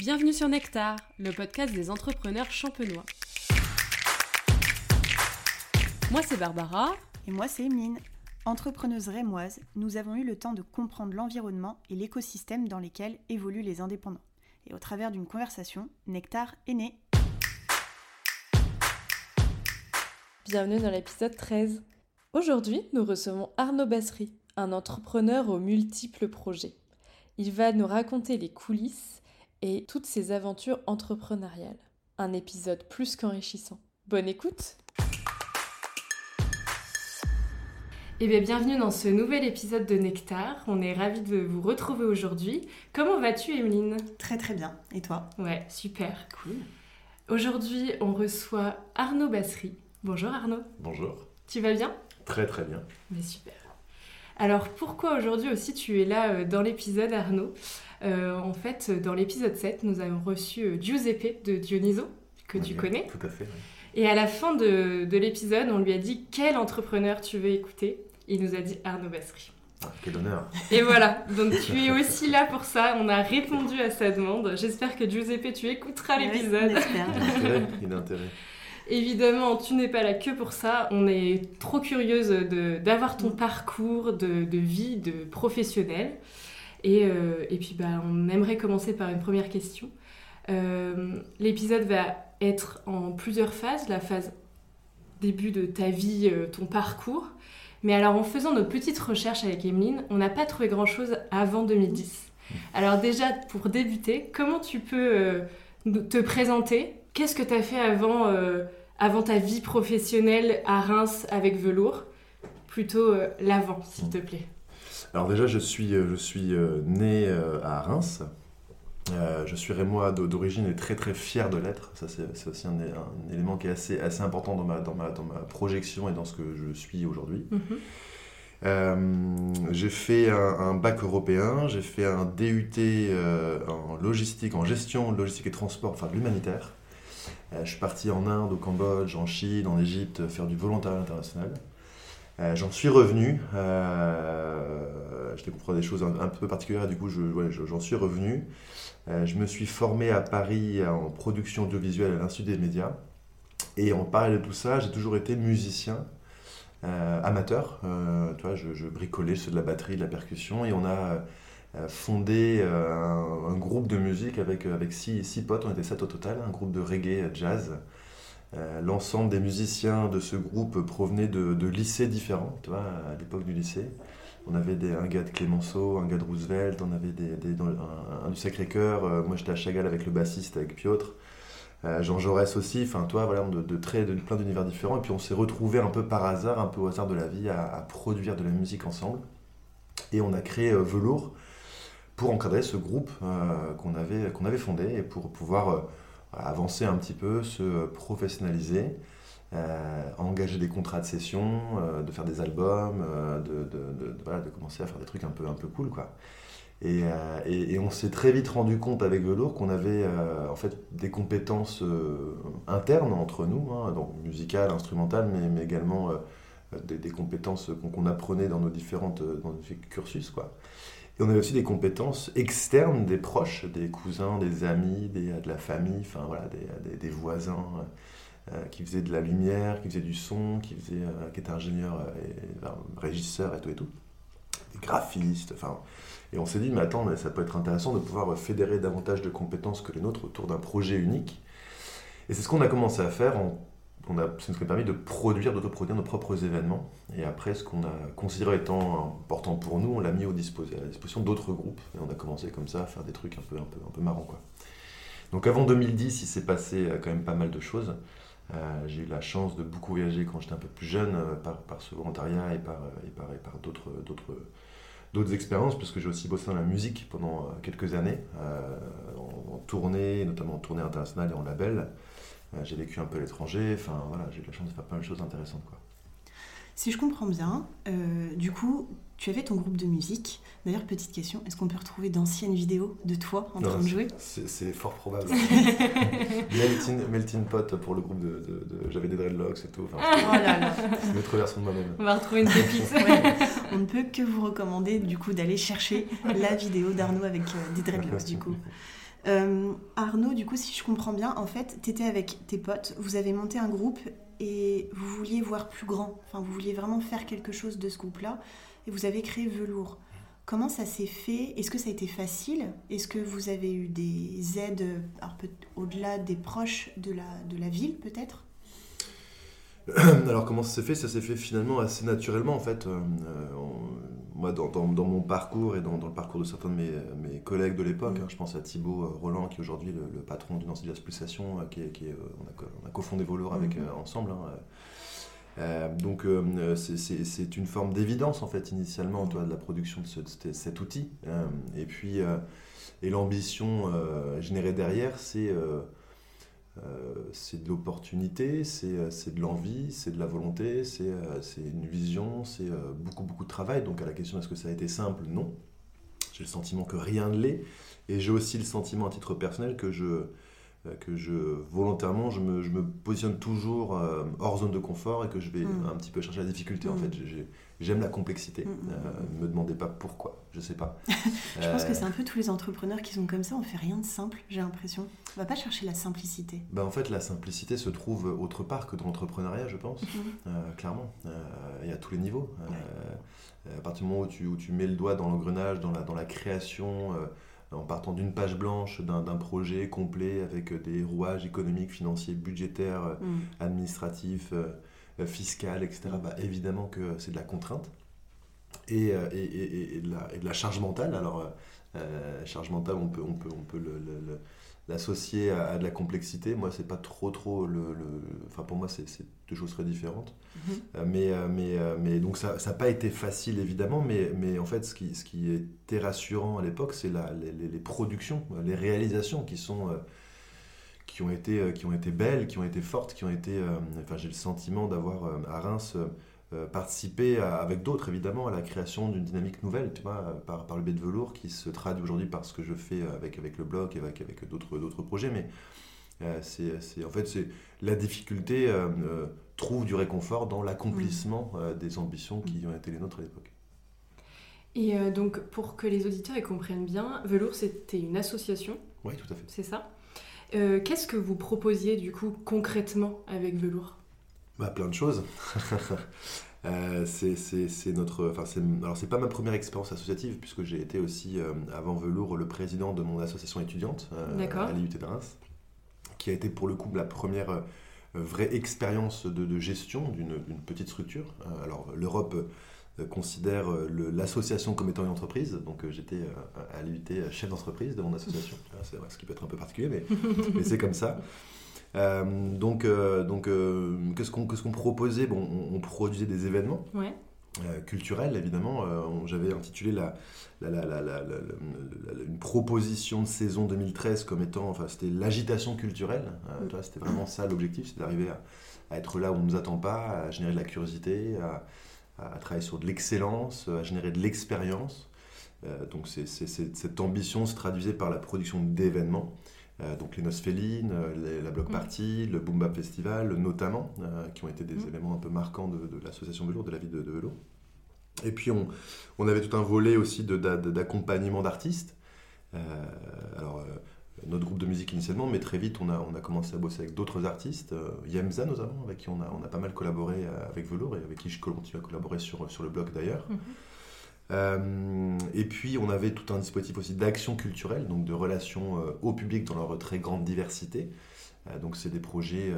Bienvenue sur Nectar, le podcast des entrepreneurs champenois. Moi c'est Barbara. Et moi c'est Emeline. Entrepreneuse rémoise, nous avons eu le temps de comprendre l'environnement et l'écosystème dans lesquels évoluent les indépendants. Et au travers d'une conversation, Nectar est né. Bienvenue dans l'épisode 13. Aujourd'hui, nous recevons Arnaud Bassery, un entrepreneur aux multiples projets. Il va nous raconter les coulisses et toutes ses aventures entrepreneuriales. Un épisode plus qu'enrichissant. Bonne écoute Et eh bien, bienvenue dans ce nouvel épisode de Nectar. On est ravis de vous retrouver aujourd'hui. Comment vas-tu, Emeline? Très très bien. Et toi? Ouais, super. Cool. Aujourd'hui, on reçoit Arnaud Bassery. Bonjour Arnaud. Bonjour. Tu vas bien? Très très bien. Mais super. Alors pourquoi aujourd'hui aussi tu es là euh, dans l'épisode Arnaud? En fait, dans l'épisode 7, nous avons reçu euh, Giuseppe de Dioniso, que tu connais. Tout à fait. Et à la fin de, de l'épisode, on lui a dit quel entrepreneur tu veux écouter? Il nous a dit Arnaud Bassery. Ah, quel honneur Et voilà, donc tu es aussi là pour ça, on a répondu à sa demande. J'espère que Giuseppe, tu écouteras l'épisode. Il a intérêt. Évidemment, tu n'es pas là que pour ça. On est trop curieuse d'avoir ton parcours de, de, vie, de professionnel. Et, euh, et puis, bah, on aimerait commencer par une première question. Euh, l'épisode va être en plusieurs phases. La phase début de ta vie, euh, ton parcours. Mais alors, en faisant nos petites recherches avec Emeline, on n'a pas trouvé grand-chose avant 2010. Alors déjà, pour débuter, comment tu peux te présenter? Qu'est-ce que tu as fait avant, avant ta vie professionnelle à Reims avec Velours? Plutôt l'avant, s'il te plaît. Alors déjà, je suis, je suis né à Reims. je suis rémois d'origine et très très fier de l'être. Ça, c'est aussi un, élément qui est assez, assez important dans ma, dans, ma, dans ma projection et dans ce que je suis aujourd'hui. Mhm. Euh, j'ai fait un, bac européen, j'ai fait un DUT euh, en logistique, en gestion, logistique et transport, enfin de l'humanitaire. Euh, je suis parti en Inde, au Cambodge, en Chine, en Égypte, faire du volontariat international. J'en suis revenu. je découvre des choses un, peu particulières, du coup, j'en suis revenu. je me suis formé à Paris en production audiovisuelle à l'Institut des médias. Et en parallèle de tout ça, j'ai toujours été musicien. Euh, amateur. Euh, tu vois, je, bricolais, je de la batterie, de la percussion, et on a euh, fondé un, groupe de musique avec, avec six, six, potes, on était sept au total, un groupe de reggae jazz. L'ensemble des musiciens de ce groupe provenaient de, lycées différents, tu vois, à l'époque du lycée. On avait des, un gars de Clémenceau, un gars de Roosevelt, on avait un, du Sacré-Cœur. moi, j'étais à Chagall avec le bassiste, avec Piotr. Euh, Jean Jaurès aussi, enfin toi, voilà, de, de, très, de plein d'univers différents. Et puis on s'est retrouvés un peu par hasard, un peu au hasard de la vie, à, produire de la musique ensemble. Et on a créé euh, Velours pour encadrer ce groupe euh, qu'on avait fondé et pour pouvoir avancer un petit peu, se professionnaliser, engager des contrats de session, de faire des albums, de, de, commencer à faire des trucs un peu, un peu cool. quoi. Euh, et, on s'est très vite rendu compte avec Velours qu'on avait euh, en fait des compétences euh, internes entre nous, hein, donc musicales, instrumentales, mais, également des, compétences qu'on apprenait dans nos différentes dans nos cursus. Quoi. Et on avait aussi des compétences externes, des proches, des cousins, des amis, de la famille, enfin voilà, des, voisins qui faisaient de la lumière, qui faisaient du son, qui, faisaient, qui étaient ingénieurs et, régisseurs et tout et tout, des graphistes, enfin et on s'est dit, mais attends, ça peut être intéressant de pouvoir fédérer davantage de compétences que les nôtres autour d'un projet unique. Et c'est ce qu'on a commencé à faire. On, a, ça nous a permis de produire, d'autoproduire nos propres événements. Et après, ce qu'on a considéré étant important pour nous, on l'a mis à la disposition d'autres groupes. Et on a commencé comme ça à faire des trucs un peu, un peu, un peu marrants. Quoi. Donc avant 2010, il s'est passé euh, quand même pas mal de choses. Euh, j'ai eu la chance de beaucoup voyager quand j'étais un peu plus jeune euh, par, ce volontariat et par, et par, et par d'autres d'autres expériences, parce que j'ai aussi bossé dans la musique pendant quelques années, en, tournée, notamment en tournée internationale et en label. Euh, j'ai vécu un peu à l'étranger, enfin voilà, j'ai eu la chance de faire plein de choses intéressantes. Quoi. Si je comprends bien, du coup, tu avais ton groupe de musique. D'ailleurs, petite question, est-ce qu'on peut retrouver d'anciennes vidéos de toi en train de jouer? C'est fort probable. melting, Pot pour le groupe de... J'avais des dreadlocks et tout. Enfin, oh là là. une autre version de moi-même. On va retrouver une pépite. On ne peut que vous recommander du coup d'aller chercher la vidéo d'Arnaud avec euh, des dreadlocks du coup. Arnaud, du coup, si je comprends bien, en fait, tu étais avec tes potes, vous avez monté un groupe et vous vouliez voir plus grand. Enfin, vous vouliez vraiment faire quelque chose de ce groupe-là et vous avez créé Velours. Comment ça s'est fait? Est-ce que ça a été facile? Est-ce que vous avez eu des aides, au-delà des proches de la ville peut-être? Alors comment ça s'est fait? Ça s'est fait finalement assez naturellement en fait. Euh, moi dans, dans, mon parcours et dans, dans, le parcours de certains de mes, mes collègues de l'époque, mm. hein, je pense à Thibaut euh, Roland qui est aujourd'hui le, patron d'une ancienne Pulsation, euh, qui, qui on, a, on, a, cofondé Volor avec, mm. ensemble. Hein, euh, donc euh, c'est une forme d'évidence en fait initialement toi, de la production de, cet outil. Euh, et puis et l'ambition générée derrière, c'est c'est de l'opportunité, c'est de l'envie, c'est de la volonté, c'est une vision, c'est beaucoup beaucoup de travail. Donc à la question est-ce que ça a été simple? Non. J'ai le sentiment que rien ne l'est. Et j'ai aussi le sentiment à titre personnel que je, euh, que je volontairement je me, je me positionne toujours euh, hors zone de confort et que je vais mm. un petit peu chercher la difficulté en mm. fait. J'aime la complexité. Ne mm, euh, me demandez pas pourquoi je sais pas. Je pense que c'est un peu tous les entrepreneurs qui sont comme ça on fait rien de simple j'ai l'impression. On va pas chercher la simplicité. Bah en fait la simplicité se trouve autre part que dans l'entrepreneuriat je pense. Clairement. Et à tous les niveaux. À partir du moment où tu, où tu mets le doigt dans l'engrenage dans la, dans la création en partant d'une page blanche d'un projet complet avec des rouages économiques, financiers, budgétaires, euh, mm. administratifs, euh, euh, fiscaux, etc., bah, évidemment que c'est de la contrainte et, et, et, de la, de la, charge mentale. Alors, charge mentale, on peut, on peut, on peut le l'associer à, de la complexité, moi, c'est pas trop, trop le. Enfin, pour moi, c'est deux choses très différentes. Mhm. Euh, mais, euh, mais, euh, mais donc, ça n'a pas été facile, évidemment, mais, mais en fait, ce qui, ce qui était rassurant à l'époque, c'est les, les, les, productions, les réalisations qui sont. qui ont, été, qui ont été belles, qui ont été fortes, qui ont été... Enfin, j'ai le sentiment d'avoir à Reims euh, participer avec d'autres évidemment à la création d'une dynamique nouvelle, tu vois, par, par le biais de velours qui se traduit aujourd'hui par ce que je fais avec, avec le blog et avec, avec d'autres, projets. Mais euh, c'est, en fait, c'est, la difficulté euh, trouve du réconfort dans l'accomplissement des ambitions qui ont été les nôtres à l'époque. Et donc, pour que les auditeurs y comprennent bien, Velours, c'était une association. Oui, tout à fait. C'est ça. qu'est-ce que vous proposiez du coup concrètement avec Velours? Bah, plein de choses. euh, c'est notre. Enfin, alors, c'est pas ma première expérience associative, puisque j'ai été aussi, euh, avant Velours, le président de mon association étudiante euh, à l'IUT de Reims, qui a été pour le coup la première vraie expérience de, de gestion d'une petite structure. alors, l'Europe considère l'association comme étant une entreprise. Donc j'étais à l'IUT chef d'entreprise de mon association. C'est ce qui peut être un peu particulier, mais, mais c'est comme ça. Euh, donc, euh, donc euh, qu'est-ce qu'on qu'est-ce qu'on proposait bon, on, produisait des événements. culturels évidemment. J'avais intitulé la, la, la, une proposition de saison 2013 comme étant, enfin c'était l'agitation culturelle. Mm. C'était vraiment ça l'objectif, c'est d'arriver à, être là où on ne nous attend pas, à générer de la curiosité, à, à travailler sur de l'excellence, à générer de l'expérience. donc c'est, cette ambition se traduisait par la production d'événements. Euh, donc les Noces Félines, euh, la Block mm. Party, le Boom Bap Festival notamment, euh, qui ont été des mm. éléments un peu marquants de, l'association Velours, de la vie de, de Vélo. Et puis on, on, avait tout un volet aussi d'accompagnement d'artistes. alors notre groupe de musique initialement, mais très vite on a, on a commencé à bosser avec d'autres artistes, Yemza notamment, avec qui on a, on a pas mal collaboré avec Velours et avec qui je continue à collaborer sur, sur le blog d'ailleurs. Mm-hmm. Euh, et puis, on avait tout un dispositif aussi d'action culturelle, donc de relations euh, au public dans leur très grande diversité. Euh, donc, c'est des projets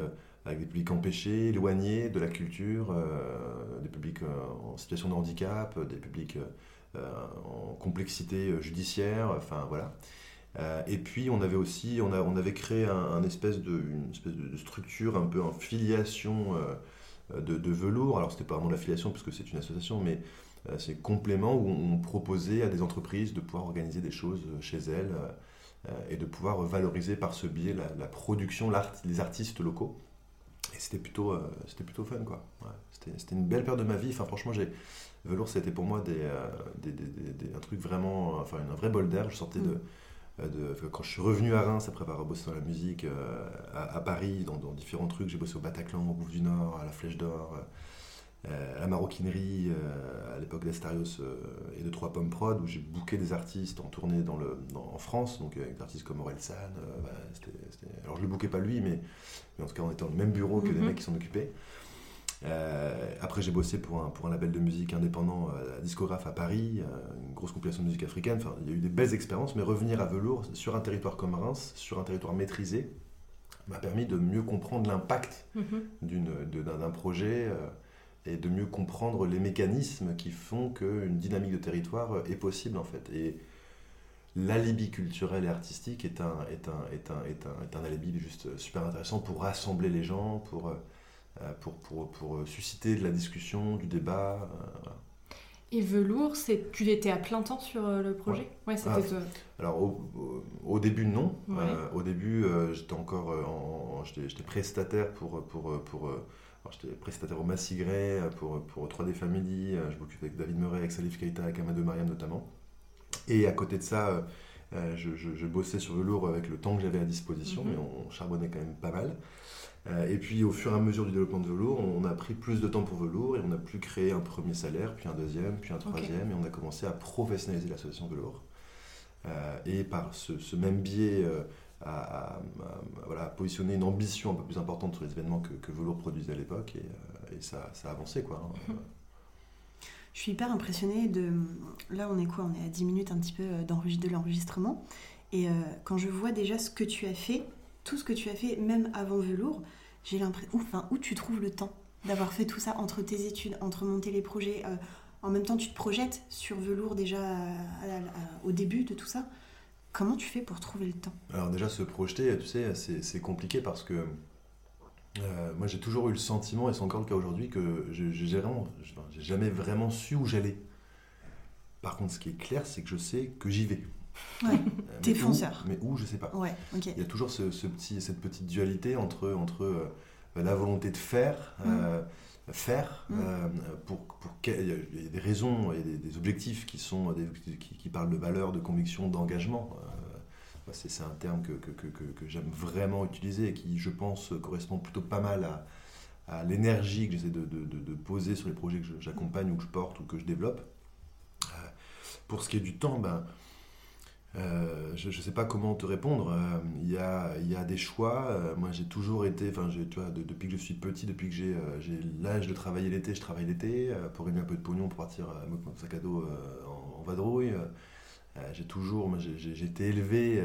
avec des publics empêchés, éloignés de la culture, des publics en situation de handicap, des publics en complexité judiciaire, enfin voilà. et puis on avait aussi, on, avait créé un, espèce de, une espèce de structure un peu en filiation de, velours. Alors c'était pas vraiment l'affiliation puisque c'est une association, mais euh, c'est complément où on proposait à des entreprises de pouvoir organiser des choses chez elles euh, et de pouvoir valoriser par ce biais la, production, les artistes locaux. Et c'était plutôt, euh, c'était plutôt fun, quoi. c'était, une belle période de ma vie. Enfin, franchement, j'ai... Velours, c'était pour moi des, un truc vraiment... Enfin, un vrai bol d'air. Je sortais de... De, quand je suis revenu à Reims après avoir bossé dans la musique à, Paris, dans, différents trucs, j'ai bossé au Bataclan, au Bouffe du Nord, à la Flèche d'Or, la maroquinerie à l'époque d'Astarios et de Trois Pommes Prod, où j'ai booké des artistes en tournée dans le, en France, donc avec des artistes comme Aurel San. Bah, alors je le bookais pas lui, mais, en tout cas on était dans le même bureau que des mhm. mecs qui s'en occupaient. Euh, après, j'ai bossé pour un, pour un label de musique indépendant, euh, discographe à Paris, euh, une grosse compilation de musique africaine. Enfin, il y a eu des belles expériences, mais revenir à Velours sur un territoire comme Reims, sur un territoire maîtrisé, m'a permis de mieux comprendre l'impact mhm. d'un projet et de mieux comprendre les mécanismes qui font qu'une dynamique de territoire est possible en fait. Et l'alibi culturel et artistique est un, est, un, est, un, est, un, est un alibi juste super intéressant pour rassembler les gens, pour euh, pour, pour, pour, euh, susciter de la discussion, du débat. Euh, et Velours, tu étais à plein temps sur le projet? Ouais. c'était ah, Alors au, au, début non. au début j'étais encore en, j'étais prestataire pour pour pour j'étais prestataire au Massigré pour pour 3D Family. je m'occupais avec David Murray, avec Salif Keita, avec Amadou Mariam notamment. Et à côté de ça, je, je, bossais sur Velours avec le temps que j'avais à disposition, mhm. mais on charbonnait quand même pas mal. Euh, et puis au fur et à mesure du développement de velours, on a pris plus de temps pour velours et on a pu créer un premier salaire, puis un deuxième, puis un troisième, et on a commencé à professionnaliser l'association velours. Euh, et par ce, même biais, euh, à, voilà, positionner une ambition un peu plus importante sur les événements que, que Velours produisait à l'époque, et, ça, ça, a avancé. Quoi, hein. Je suis hyper impressionnée de... Là, on est quoi On est à 10 minutes un petit peu de l'enregistrement. Et quand je vois déjà ce que tu as fait, tout ce que tu as fait, même avant Velours, j'ai l'impression. Où tu trouves le temps d'avoir fait tout ça entre tes études, entre monter les projets euh, En même temps, tu te projettes sur Velours déjà euh, au début de tout ça. Comment tu fais pour trouver le temps? Alors, déjà, se projeter, tu sais, c'est compliqué parce que. Euh, moi, j'ai toujours eu le sentiment, et c'est encore le cas aujourd'hui, que j'ai vraiment, jamais vraiment su où j'allais. Par contre, ce qui est clair, c'est que je sais que j'y vais. Ouais, t'es fonceur. mais où, je sais pas. Ouais, Il y a toujours ce, petit, cette petite dualité entre, entre euh, la volonté de faire, mm. euh, faire, mm. euh, pour, pour il y a des raisons et des, des, objectifs qui, sont, des, qui, qui, parlent de valeur, de conviction, d'engagement. c'est un terme que, que, que, que j'aime vraiment utiliser et qui, je pense, correspond plutôt pas mal à, à l'énergie que j'essaie de, de, de, poser sur les projets que j'accompagne ou que je porte ou que je développe. pour ce qui est du temps, ben, euh, je ne sais pas comment te répondre. Euh, il y, a, y, a, des choix. Euh, moi, j'ai toujours été, enfin, tu depuis que je suis petit, depuis que j'ai l'âge de travailler l'été, je travaille l'été pour gagner un peu de pognon pour partir avec mon sac à dos en, vadrouille. j'ai toujours, j'ai été élevé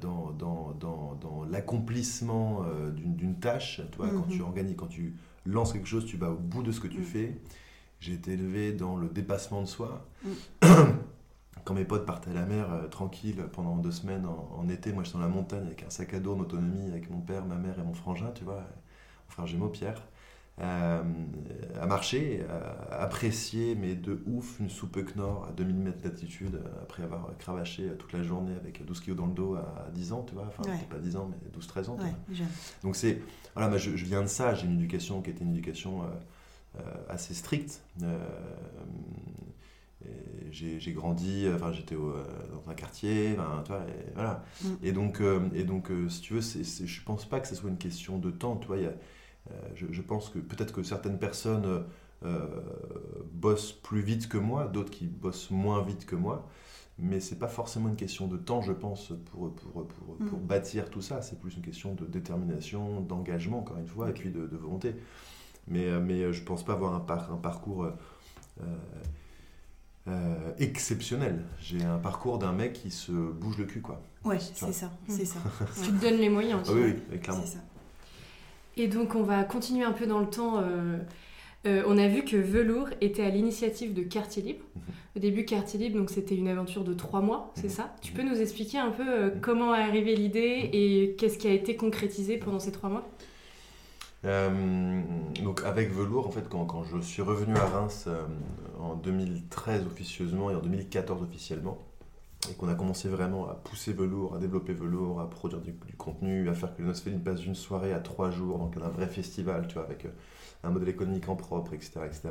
dans, dans, dans, dans l'accomplissement d'une tâche. Tu vois, quand tu mhm. organises, quand tu lances quelque chose, tu vas au bout de ce que tu mhm. fais. J'ai été élevé dans le dépassement de soi. Mhm. quand mes potes partaient à la mer euh, tranquille pendant deux semaines en, été, moi j'étais dans la montagne avec un sac à dos en autonomie avec mon père, ma mère et mon frangin, tu vois, mon frère jumeau Pierre, euh, à marcher, à apprécier, mais de ouf, une soupe Knorr à 2000 mètres d'altitude après avoir cravaché toute la journée avec 12 kilos dans le dos à 10 ans, tu vois, enfin pas 10 ans, mais 12-13 ans. Donc c'est, voilà, moi, je, viens de ça, j'ai une éducation qui était une éducation euh, assez stricte j'ai grandi, enfin j'étais euh, dans un quartier, et, voilà. Mm. Et donc, euh, et donc euh, si tu veux, je ne pense pas que ce soit une question de temps. Tu vois, je, je, pense que peut-être que certaines personnes bossent plus vite que moi, d'autres qui bossent moins vite que moi. Mais c'est pas forcément une question de temps, je pense, pour, pour, pour, pour mm. bâtir tout ça. C'est plus une question de détermination, d'engagement, encore une fois, et puis de, volonté. Mais, mais je pense pas avoir un, un parcours euh, exceptionnel. J'ai un parcours d'un mec qui se bouge le cul, quoi. Ouais, c'est ça, c'est ça. tu te donnes les moyens. Ah oui, oui, clairement. Ça. Et donc, on va continuer un peu dans le temps. Euh, euh, on a vu que Velours était à l'initiative de Quartier Libre. Mhm. Au début, Quartier Libre, donc c'était une aventure de trois mois, c'est mhm. ça? Tu peux nous expliquer un peu mhm. comment est arrivée l'idée et qu'est-ce qui a été concrétisé pendant ces trois mois? Euh, donc avec Velours, en fait, quand, je suis revenu à Reims euh, en 2013 officieusement et en 2014 officiellement, et qu'on a commencé vraiment à pousser Velours, à développer Velours, à produire du, contenu, à faire que le Nosfeline passe d'une soirée à trois jours, donc un vrai festival, tu vois, avec euh, un modèle économique en propre, etc. etc.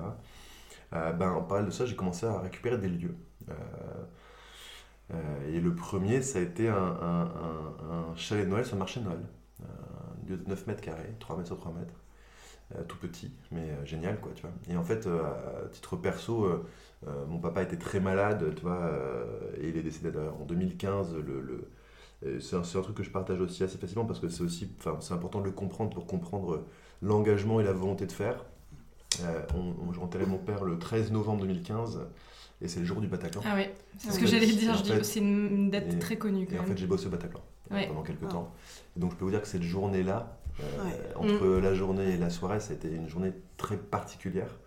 ben, en parallèle de ça, j'ai commencé à récupérer des lieux. et le premier, ça a été un, un, un chalet de Noël sur le marché de Noël. 9 mètres carrés, 3 mètres sur 3 mètres, tout petit, mais génial, quoi, tu vois. Et en fait, à titre perso, mon papa était très malade, tu vois, et il est décédé en 2015. Le, c'est un, un, truc que je partage aussi assez facilement parce que c'est aussi, enfin, c'est important de le comprendre pour comprendre l'engagement et la volonté de faire. Euh, on, j'ai enterré mon père le 13 novembre 2015 et c'est le jour du Bataclan. Ah ouais, c'est ce que j'allais dire, c'est une date très connue. et en fait, j'ai bossé au Bataclan euh, pendant quelques temps. donc, je peux vous dire que cette journée-là, euh, entre mm. la journée et la soirée, ça a été une journée très particulière.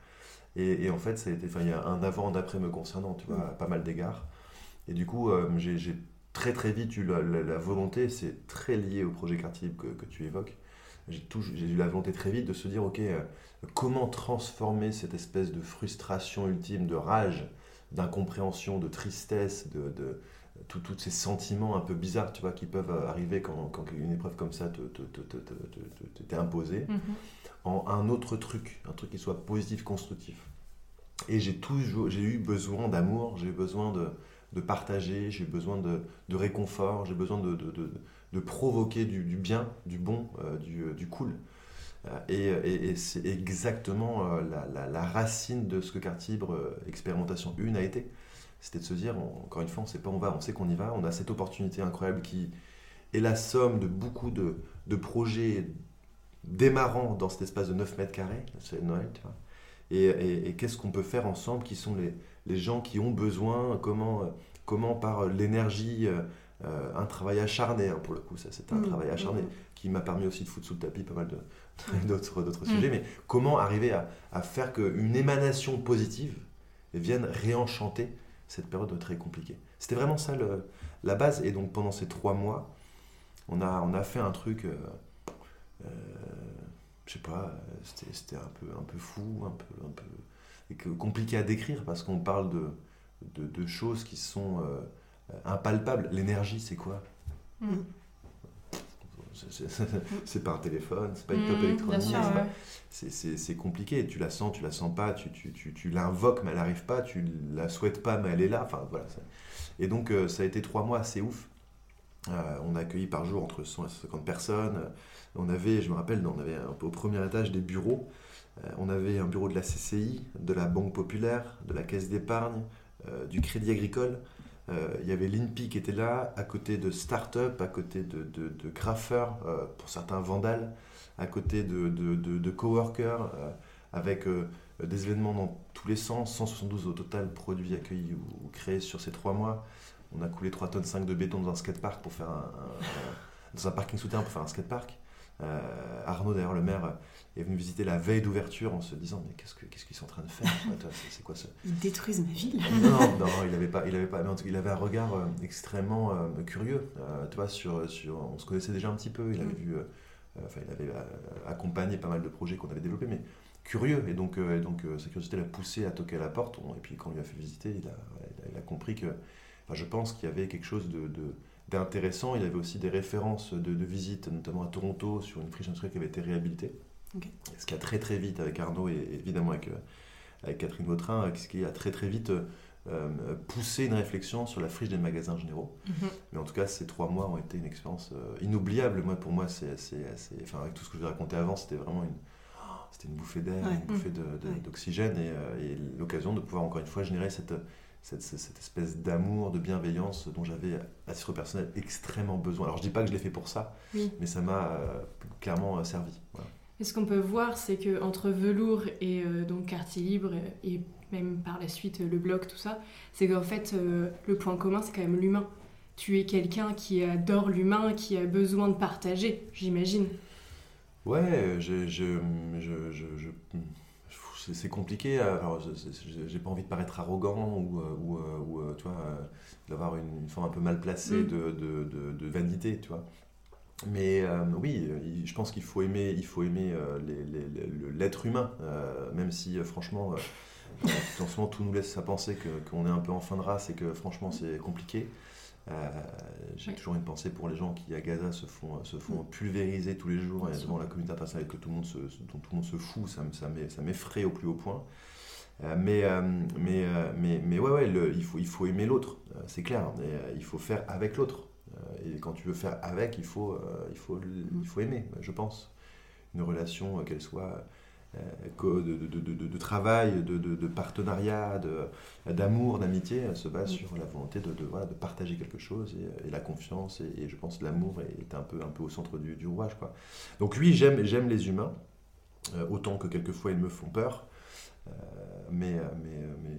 Et, en fait, ça a été, il y a un avant, un après me concernant, tu vois, mm. pas mal d'égards. Et du coup, j'ai très très vite eu la, volonté, c'est très lié au projet Cartib que, que tu évoques, j'ai eu la volonté très vite de se dire, ok, euh, comment transformer cette espèce de frustration ultime, de rage, d'incompréhension, de tristesse, de, de tous ces sentiments un peu bizarres, tu vois, qui peuvent arriver quand, quand une épreuve comme ça t'est imposée, mhm. en un autre truc, un truc qui soit positif, constructif. Et j'ai toujours, j'ai eu besoin d'amour, j'ai eu besoin de, de partager, j'ai eu besoin de, de réconfort, j'ai besoin de, de provoquer du, bien, du bon, euh, du, du, cool. Euh, et, c'est exactement euh, la, racine de ce que Cartibre Expérimentation 1 a été. C'était de se dire, encore une fois, on sait pas où on va, on sait qu'on y va, on a cette opportunité incroyable qui est la somme de beaucoup de, de projets démarrant dans cet espace de 9 mètres carrés, c'est Noël, tu vois. Et, qu'est-ce qu'on peut faire ensemble Qui sont les, les, gens qui ont besoin Comment, comment par l'énergie euh, un travail acharné, hein, pour le coup, ça c'était un mmh. travail acharné mmh. qui m'a permis aussi de foutre sous le tapis pas mal d'autres mmh. sujets, mais comment arriver à, à faire qu'une émanation positive vienne réenchanter cette période très compliquée. C'était vraiment ça le, la base, et donc pendant ces trois mois, on a, on a fait un truc, euh, euh je sais pas, c'était un peu, un peu fou, un peu, un peu compliqué à décrire parce qu'on parle de, de, choses qui sont... Euh, euh, impalpable. L'énergie, c'est quoi? Mm. C'est pas un téléphone, c'est pas une top mm, électronique. C'est compliqué. Tu la sens, tu la sens pas, tu, tu, tu, tu l'invoques, mais elle n'arrive pas, tu la souhaites pas, mais elle est là. Enfin, voilà, et donc, euh, ça a été trois mois assez ouf. Euh, on a accueilli par jour entre 100 et 150 personnes. On avait, je me rappelle, on avait au premier étage des bureaux. on avait un bureau de la CCI, de la Banque Populaire, de la Caisse d'épargne, du Crédit Agricole. Euh, il y avait l'INPI qui était là, à côté de start-up, à côté de, graffeurs, euh, pour certains vandales, à côté de, coworkers, euh, avec des événements dans tous les sens, 172 au total produits accueillis ou, créés sur ces trois mois. On a coulé 3 tonnes 5 de béton dans un skatepark pour faire un, dans un parking souterrain pour faire un skatepark. Arnaud, d'ailleurs, le maire, est venu visiter la veille d'ouverture en se disant mais qu'est-ce qu'ils sont en train de faire C'est quoi ça Ils détruisent ma ville. non, non, il avait pas, il avait pas, il avait un regard euh, extrêmement euh, curieux. Euh, tu vois, sur, sur, on se connaissait déjà un petit peu. Il avait mm. vu, enfin, il avait accompagné pas mal de projets qu'on avait développés, mais curieux. Et donc, et donc sa curiosité l'a poussé à toquer à la porte. et puis quand on lui a fait visiter, il a, il a, compris que, enfin, je pense qu'il y avait quelque chose de, d'intéressant. Il y avait aussi des références de, de visite, notamment à Toronto, sur une friche industrielle qui avait été réhabilitée. Ce qui a très très vite avec Arnaud et évidemment avec, euh, avec Catherine Vautrin, ce qui a très très vite euh, poussé une réflexion sur la friche des magasins généraux. Mhm. Mais en tout cas, ces trois mois ont été une expérience euh, inoubliable. Moi, pour moi, c'est enfin, avec tout ce que je vous ai raconté avant, c'était vraiment une, c'était une bouffée d'air, une bouffée d'oxygène et, l'occasion de pouvoir encore une fois générer cette, cette, cette espèce d'amour, de bienveillance dont j'avais à titre personnel extrêmement besoin. Alors je dis pas que je l'ai fait pour ça, mais ça m'a clairement servi. Voilà. Et ce qu'on peut voir, c'est que entre velours et euh, donc quartier libre et même par la suite le blog, tout ça, c'est qu'en fait euh, le point commun, c'est quand même l'humain. Tu es quelqu'un qui adore l'humain, qui a besoin de partager, j'imagine. Ouais, je, je, je, c'est compliqué. Alors, j'ai pas envie de paraître arrogant ou, euh, ou, ou tu vois, d'avoir une, forme un peu mal placée mm. de, de, de, de, vanité, tu vois. Mais euh, oui, je pense qu'il faut aimer, il faut aimer euh, l'être humain, euh, même si franchement, en ce moment tout nous laisse à penser qu'on est un peu en fin de race et que franchement c'est compliqué. J'ai toujours une pensée pour les gens qui à Gaza se font, se font mm. pulvériser tous les jours et devant la communauté internationale que tout le monde se, dont tout le monde se fout, ça, m'effraie au plus haut point. mais, mais, mais, mais ouais, ouais il, faut, il faut aimer l'autre, c'est clair, il faut faire avec l'autre. Euh, et quand tu veux faire avec, il faut, euh, il faut, il faut aimer, je pense. Une relation, euh, qu'elle soit de, de, travail, de, partenariat, d'amour, d'amitié, se base sur la volonté de, voilà, de partager quelque chose et, la confiance. Et, je pense que l'amour est un peu, un peu au centre du, du rouage. Quoi. Donc oui, j'aime les humains, autant que quelquefois ils me font peur. mais, mais, mais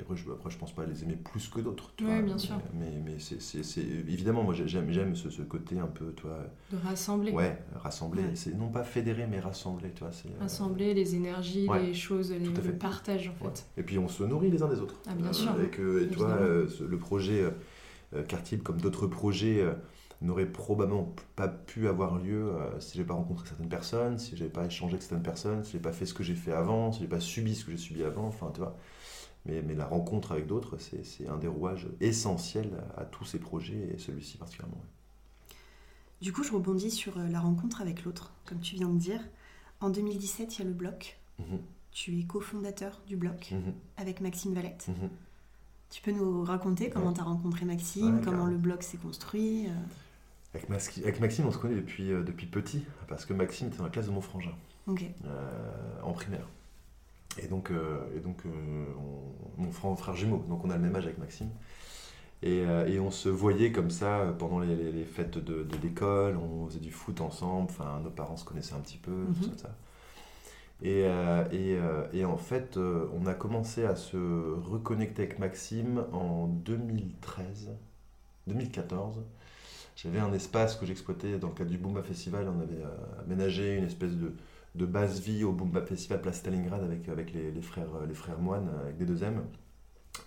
puis après je, après, je pense pas les aimer plus que d'autres. Oui, bien sûr. Mais, mais, c'est, évidemment, moi j'aime, j'aime ce, ce, côté un peu, toi. De rassembler. Ouais, rassembler. C'est non pas fédérer, mais rassembler, tu vois. Euh, rassembler les énergies, les choses, les, le partage en fait. Et puis on se nourrit les uns des autres. Ah, bien sûr. Et que, tu vois, euh, le projet euh, Cartib, comme d'autres projets, n'aurait probablement pas pu avoir lieu si j'ai pas rencontré certaines personnes, si j'avais pas échangé avec certaines personnes, si j'ai pas fait ce que j'ai fait avant, si j'ai pas subi ce que j'ai subi avant, enfin, tu vois. Mais, mais la rencontre avec d'autres, c'est un des rouages essentiels à, tous ces projets et celui-ci particulièrement. Du coup, je rebondis sur euh, la rencontre avec l'autre, comme tu viens de dire. En 2017, il y a le bloc. Mhm. Tu es cofondateur du bloc mhm. avec Maxime Valette. Mhm. Tu peux nous raconter comment tu as rencontré Maxime, comment le bloc s'est construit euh avec, avec, Maxime, on se connaît depuis, euh, depuis petit, parce que Maxime était dans la classe de mon frangin, en primaire. Et donc, euh, et donc euh, mon frère, frère, jumeau, donc on a le même âge avec Maxime. Et, euh, et on se voyait comme ça pendant les, les, fêtes de, de l'école, on faisait du foot ensemble, enfin nos parents se connaissaient un petit peu, tout mhm. ça. Et, et, et, en fait, on a commencé à se reconnecter avec Maxime en 2013, 2014. J'avais un espace que j'exploitais dans le cadre du Boomba Festival, on avait aménagé une espèce de, de basse vie au Boomba Festival Place Stalingrad avec, avec les, frères, les frères moines, avec des deux M.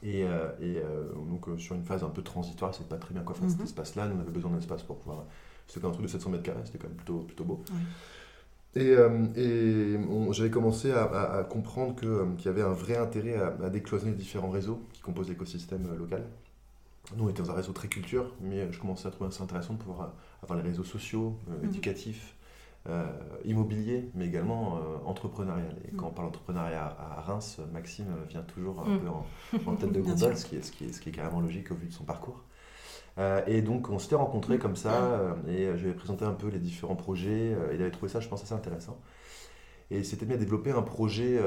Et, euh, et euh, donc euh, sur une phase un peu transitoire, c'est pas très bien quoi faire cet mhm. espace-là. Nous on avait besoin d'un espace pour pouvoir. C'était un truc de 700 mètres carrés, c'était quand même plutôt, plutôt beau. Et, et j'avais commencé à, comprendre qu'il y avait un vrai intérêt à, décloisonner les différents réseaux qui composent l'écosystème local. Nous, on était dans un réseau très culture, mais je commençais à trouver ça intéressant de pouvoir avoir les réseaux sociaux, mhm. éducatifs, euh, immobilier, mais également euh, entrepreneurial. Et quand on parle d'entrepreneuriat à Reims, Maxime vient toujours un mm. peu en, tête de gondole, ce qui, est, ce, qui est, ce qui est carrément logique au vu de son parcours. Euh, et donc on s'était rencontrés comme ça, et je lui ai présenté un peu les différents projets, il avait trouvé ça, je pense, assez intéressant. Et c'était bien développer un projet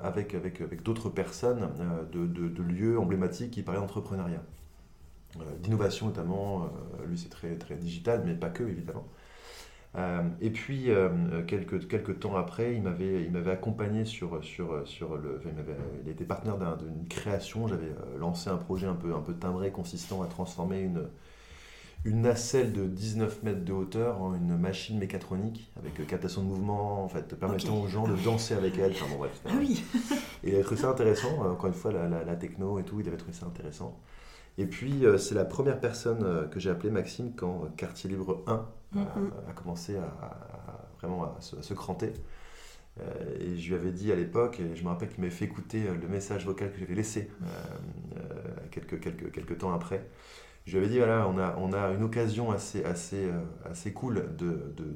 avec, avec, avec d'autres personnes de, de, lieux emblématiques qui parlaient d'entrepreneuriat. D'innovation notamment, lui c'est très, très digital, mais pas que évidemment. Euh, et puis, euh, quelques, quelques temps après, il m'avait, il m'avait accompagné sur, sur, sur le. il, il était partenaire d'une création. J'avais euh, lancé un projet un peu, un peu timbré consistant à transformer une, une nacelle de 19 mètres de hauteur en une machine mécatronique avec captation de mouvement, en fait, permettant aux gens de danser avec elle. Enfin, bon, bref, ah oui. et il avait trouvé ça intéressant. Encore une fois, la, la, la, techno et tout, il avait trouvé ça intéressant. Et puis, c'est la première personne que j'ai appelée Maxime quand Quartier Libre 1 a, commencé à, vraiment à se, cranter. Euh, et je lui avais dit à l'époque, et je me rappelle qu'il m'avait fait écouter euh, le message vocal que j'avais laissé euh, quelques, quelques, quelques temps après. Je lui avais dit, voilà, on a, on a une occasion assez, assez, assez cool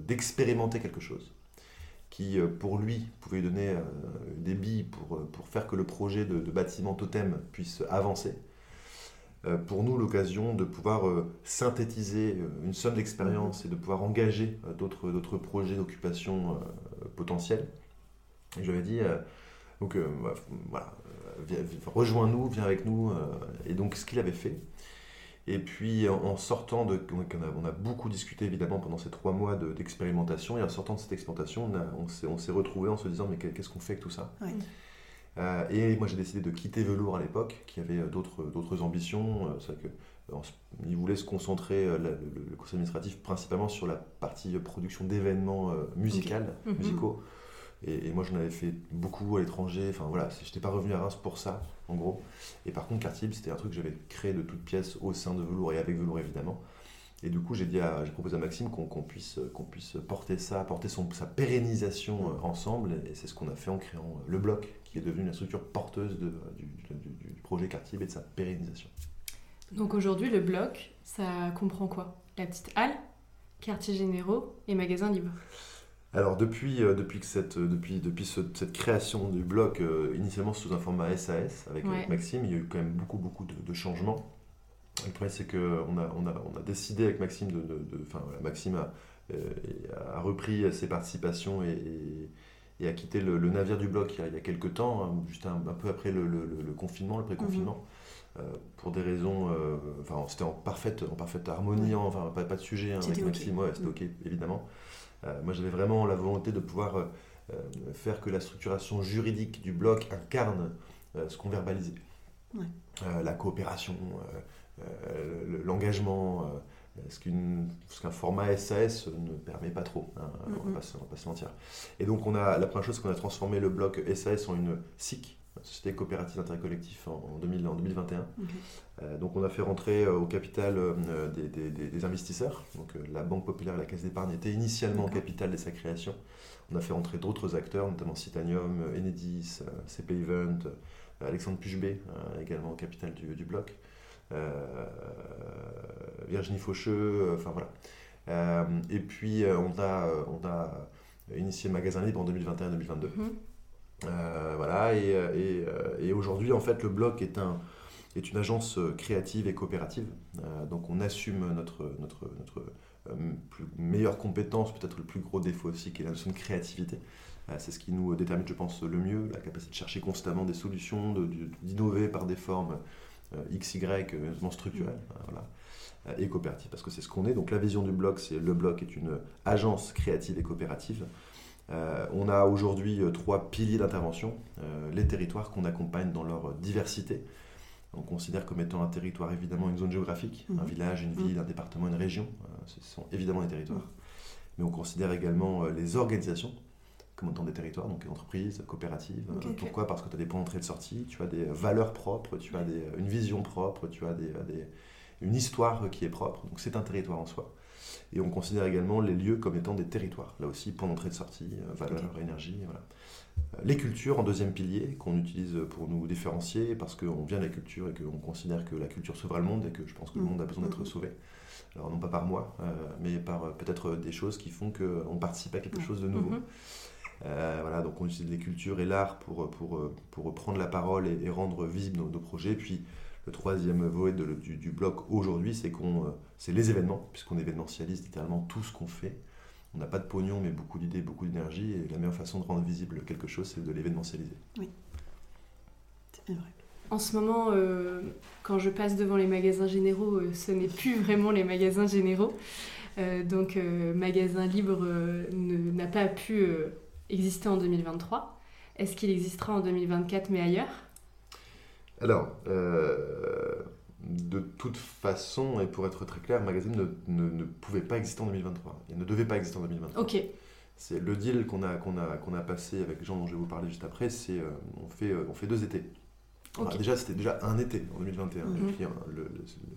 d'expérimenter de, quelque chose qui, pour lui, pouvait lui donner des billes pour, pour faire que le projet de, de bâtiment totem puisse avancer. Euh, pour nous l'occasion de pouvoir euh, synthétiser euh, une somme d'expérience et de pouvoir engager d'autres, projets d'occupation potentiels. Et j'avais dit, donc voilà, rejoins-nous, viens avec nous. et donc ce qu'il avait fait. Et puis en, sortant de... On a, beaucoup discuté évidemment pendant ces trois mois d'expérimentation. et en sortant de cette expérimentation, on, s'est, on s'est retrouvés en se disant mais qu'est-ce qu'on fait avec tout ça? Euh, et moi, j'ai décidé de quitter Velour à l'époque, qui avait euh, d'autres, d'autres ambitions. Euh, c'est que il voulait se concentrer, le, conseil administratif, principalement sur la partie production d'événements musicaux. Mhm. musicaux. Et, moi, j'en avais fait beaucoup à l'étranger. Enfin voilà, je n'étais pas revenu à Reims pour ça, en gros. Et par contre, Cartier, c'était un truc que j'avais créé de toutes pièces au sein de Velour et avec Velour, évidemment. Et du coup, j'ai proposé à Maxime qu'on puisse, qu'on puisse porter ça, porter son, sa pérennisation mhm. ensemble. Et c'est ce qu'on a fait en créant le bloc, qui est devenue la structure porteuse de, du, du, projet Cartier et de sa pérennisation. Donc aujourd'hui, le bloc, ça comprend quoi? La petite halle, quartier généraux et magasin libre alors depuis, euh, depuis, que cette, depuis, depuis cette création du bloc, euh, initialement sous un format SAS avec, Maxime, il y a eu quand même beaucoup, beaucoup de, changements. Le problème c'est qu'on a, on a, on a décidé avec Maxime de... Enfin, Maxime a, euh, a, repris ses participations et et a quitté le, navire du bloc il y a, quelques temps, hein, juste un, peu après le, confinement, le pré-confinement. Mhm. pour des raisons, enfin c'était en parfaite, en parfaite harmonie, enfin pas, pas, de sujet hein, avec Maxime, ouais, c'était mhm. ok évidemment. moi j'avais vraiment la volonté de pouvoir faire que la structuration juridique du bloc incarne ce qu'on verbalisait. la coopération, l'engagement, ce qu'un format SAS ne permet pas trop, hein, on ne va, pas se mentir. Et donc on a, la première chose, c'est qu'on a transformé le bloc SAS en une SIC, Société coopérative d'intérêt collectif, en, 2021. Euh, donc on a fait rentrer euh, au capital euh, des, investisseurs. Donc la Banque Populaire et la Caisse d'épargne étaient initialement au capital de sa création. On a fait rentrer d'autres acteurs, notamment Citanium, Enedis, CP Event, Alexandre Pugebé, également au capital du, du bloc. Euh, Virginie Faucheux, euh, enfin voilà. Euh, et puis on, a, on a initié Magasin Libre en 2021-2022. Mhm. voilà, et, et, et aujourd'hui, en fait, le bloc est, un, est une agence créative et coopérative. donc, on assume notre, notre, notre plus, meilleure compétence, peut-être le plus gros défaut aussi, qui est la notion de créativité. c'est ce qui nous détermine, je pense, le mieux, la capacité de chercher constamment des solutions, d'innover par des formes XY euh, structurel, mm. euh, voilà, et coopérative, parce que c'est ce qu'on est. Donc la vision du bloc, c'est le bloc est une agence créative et coopérative. on a aujourd'hui trois piliers d'intervention. les territoires qu'on accompagne dans leur diversité. On considère comme étant un territoire évidemment une zone géographique, un mm. village, une ville, mm. un département, une région. ce sont évidemment des territoires. Mais on considère également les organisations comme dans des territoires, donc entreprises, coopératives. Euh, pourquoi? Parce que tu as des points d'entrée et de sortie, tu as des valeurs propres, tu as des, une vision propre, tu as des, une histoire qui est propre. Donc c'est un territoire en soi. Et on considère également les lieux comme étant des territoires. Là aussi, point d'entrée et de sortie, euh, valeurs, énergie. Voilà. Euh, les cultures en deuxième pilier qu'on utilise pour nous différencier parce qu'on vient de la culture et qu'on considère que la culture sauvera le monde et que je pense que le mm. monde a besoin d'être mm. sauvé. Alors non pas par moi, mais par peut-être des choses qui font qu'on participe à quelque chose de nouveau. Mm-hmm. Euh, voilà, donc on utilise les cultures et l'art pour, pour, pour, prendre la parole et, rendre visibles nos, projets. Puis le troisième volet du, du, bloc aujourd'hui, c'est qu'on euh, c'est les événements, puisqu'on événementialise littéralement tout ce qu'on fait. On n'a pas de pognon, mais beaucoup d'idées, beaucoup d'énergie. Et la meilleure façon de rendre visible quelque chose, c'est de l'événementialiser. Oui, c'est vrai. En ce moment, euh, quand je passe devant les magasins généraux, ce n'est plus vraiment les magasins généraux. donc, Magasin Libre n'a pas pu existait en 2023. Est-ce qu'il existera en 2024 mais ailleurs? Alors, euh, de toute façon, et pour être très clair, Magazine ne, ne, pouvait pas exister en 2023. Il ne devait pas exister en 2023. Ok. C'est le deal qu'on a, qu'on a, qu'on a passé avec Jean dont je vais vous parler juste après, c'est euh, on, fait, euh, on fait deux étés. déjà, c'était déjà un été en 2021. Mhm. Et puis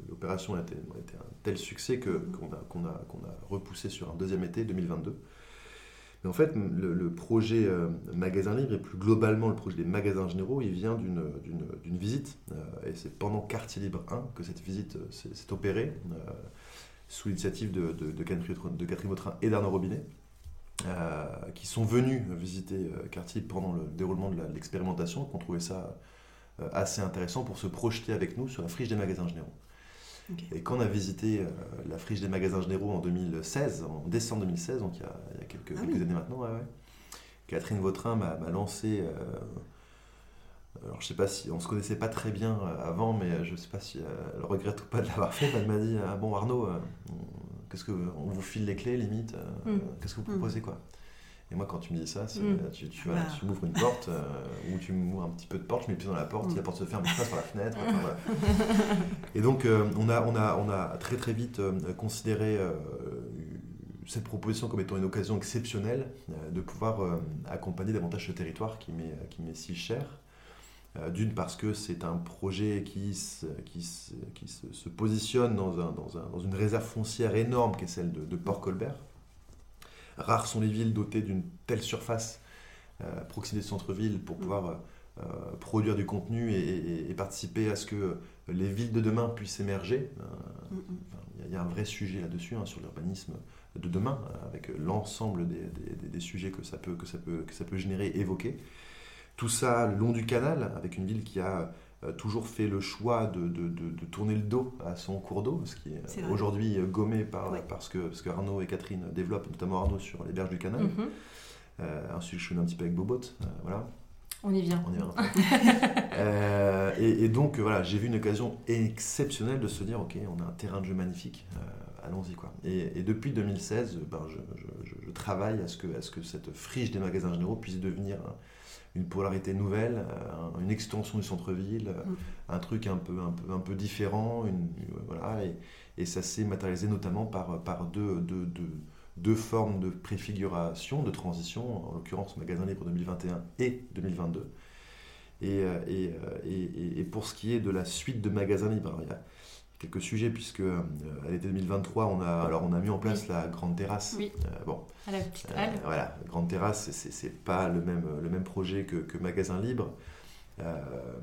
l'opération a été, un tel succès que, qu'on, a, qu'on, a, qu'on a repoussé sur un deuxième été 2022. Mais en fait, le, projet euh, Magasin Libre et plus globalement le projet des magasins généraux, il vient d'une visite. Euh, et c'est pendant Quartier Libre 1 que cette visite euh, s'est opérée, sous l'initiative de, Catherine Vautrin et d'Arnaud Robinet. qui sont venus visiter Quartier pendant le déroulement de l'expérimentation, qu'on trouvait ça assez intéressant pour se projeter avec nous sur la friche des magasins généraux. Et quand on a visité euh, la friche des magasins généraux en 2016, en décembre 2016, donc il y a, quelques, ah années maintenant, Catherine Vautrin m'a lancé. Euh, alors je sais pas si on se connaissait pas très bien euh, avant, mais je sais pas si elle regrette ou pas de l'avoir fait. Elle m'a dit ah bon Arnaud, qu'est-ce que on vous file les clés limite, mm. qu'est-ce que vous proposez mm. quoi? Et moi, quand tu me dis ça, mm. tu, tu, ah. tu m'ouvres une porte, euh, ou tu m'ouvres un petit peu de porte, je mets le pied dans la porte, mm. la porte se ferme, je passe par la fenêtre. Et donc, euh, on, a, on, a, on a très très vite euh, considéré cette proposition comme étant une occasion exceptionnelle de pouvoir accompagner davantage ce territoire qui m'est si cher. D'une parce que c'est un projet qui, qui, qui se, positionne dans, un, dans, un, dans, une réserve foncière énorme qui est celle de, de Port-Colbert Rares sont les villes dotées d'une telle surface euh, proximité de centre-ville pour mm. pouvoir euh, euh, produire du contenu et, participer à ce que les villes de demain puissent émerger. Mm, mm. Il y, a un vrai sujet là-dessus hein, sur l'urbanisme de demain, avec l'ensemble des, sujets que ça, peut, que, ça peut, que ça peut générer, évoquer. Tout ça le long du canal, avec une ville qui a euh, toujours fait le choix de, de, de, tourner le dos à son cours d'eau, ce qui est, aujourd'hui gommé par, parce, que, parce que Arnaud et Catherine développent, notamment Arnaud sur les berges du canal. Ensuite, je suis un petit peu avec Bobot. voilà. On y vient. On y vient. et, donc, voilà, j'ai vu une occasion exceptionnelle de se dire ok, on a un terrain de jeu magnifique allons-y quoi. Et, depuis 2016, ben, je, travaille à ce, que, à ce que cette friche des magasins généraux puisse devenir une polarité nouvelle, euh, une extension du centre-ville, euh, mm. un truc un peu, un peu, un peu différent. Une, voilà, et, et ça s'est matérialisé notamment par, par deux, deux, deux, deux, formes de préfiguration, de transition, en l'occurrence Magasin Libre 2021 et 2022. Et, euh, et, et, pour ce qui est de la suite de Magasin Libre, il y a, quelques sujets puisque euh, à l'été 2023 on a alors on a mis en place la grande terrasse. Oui. Euh, bon. À la petite euh, voilà. Grande terrasse c'est pas le même le même projet que, que magasin libre.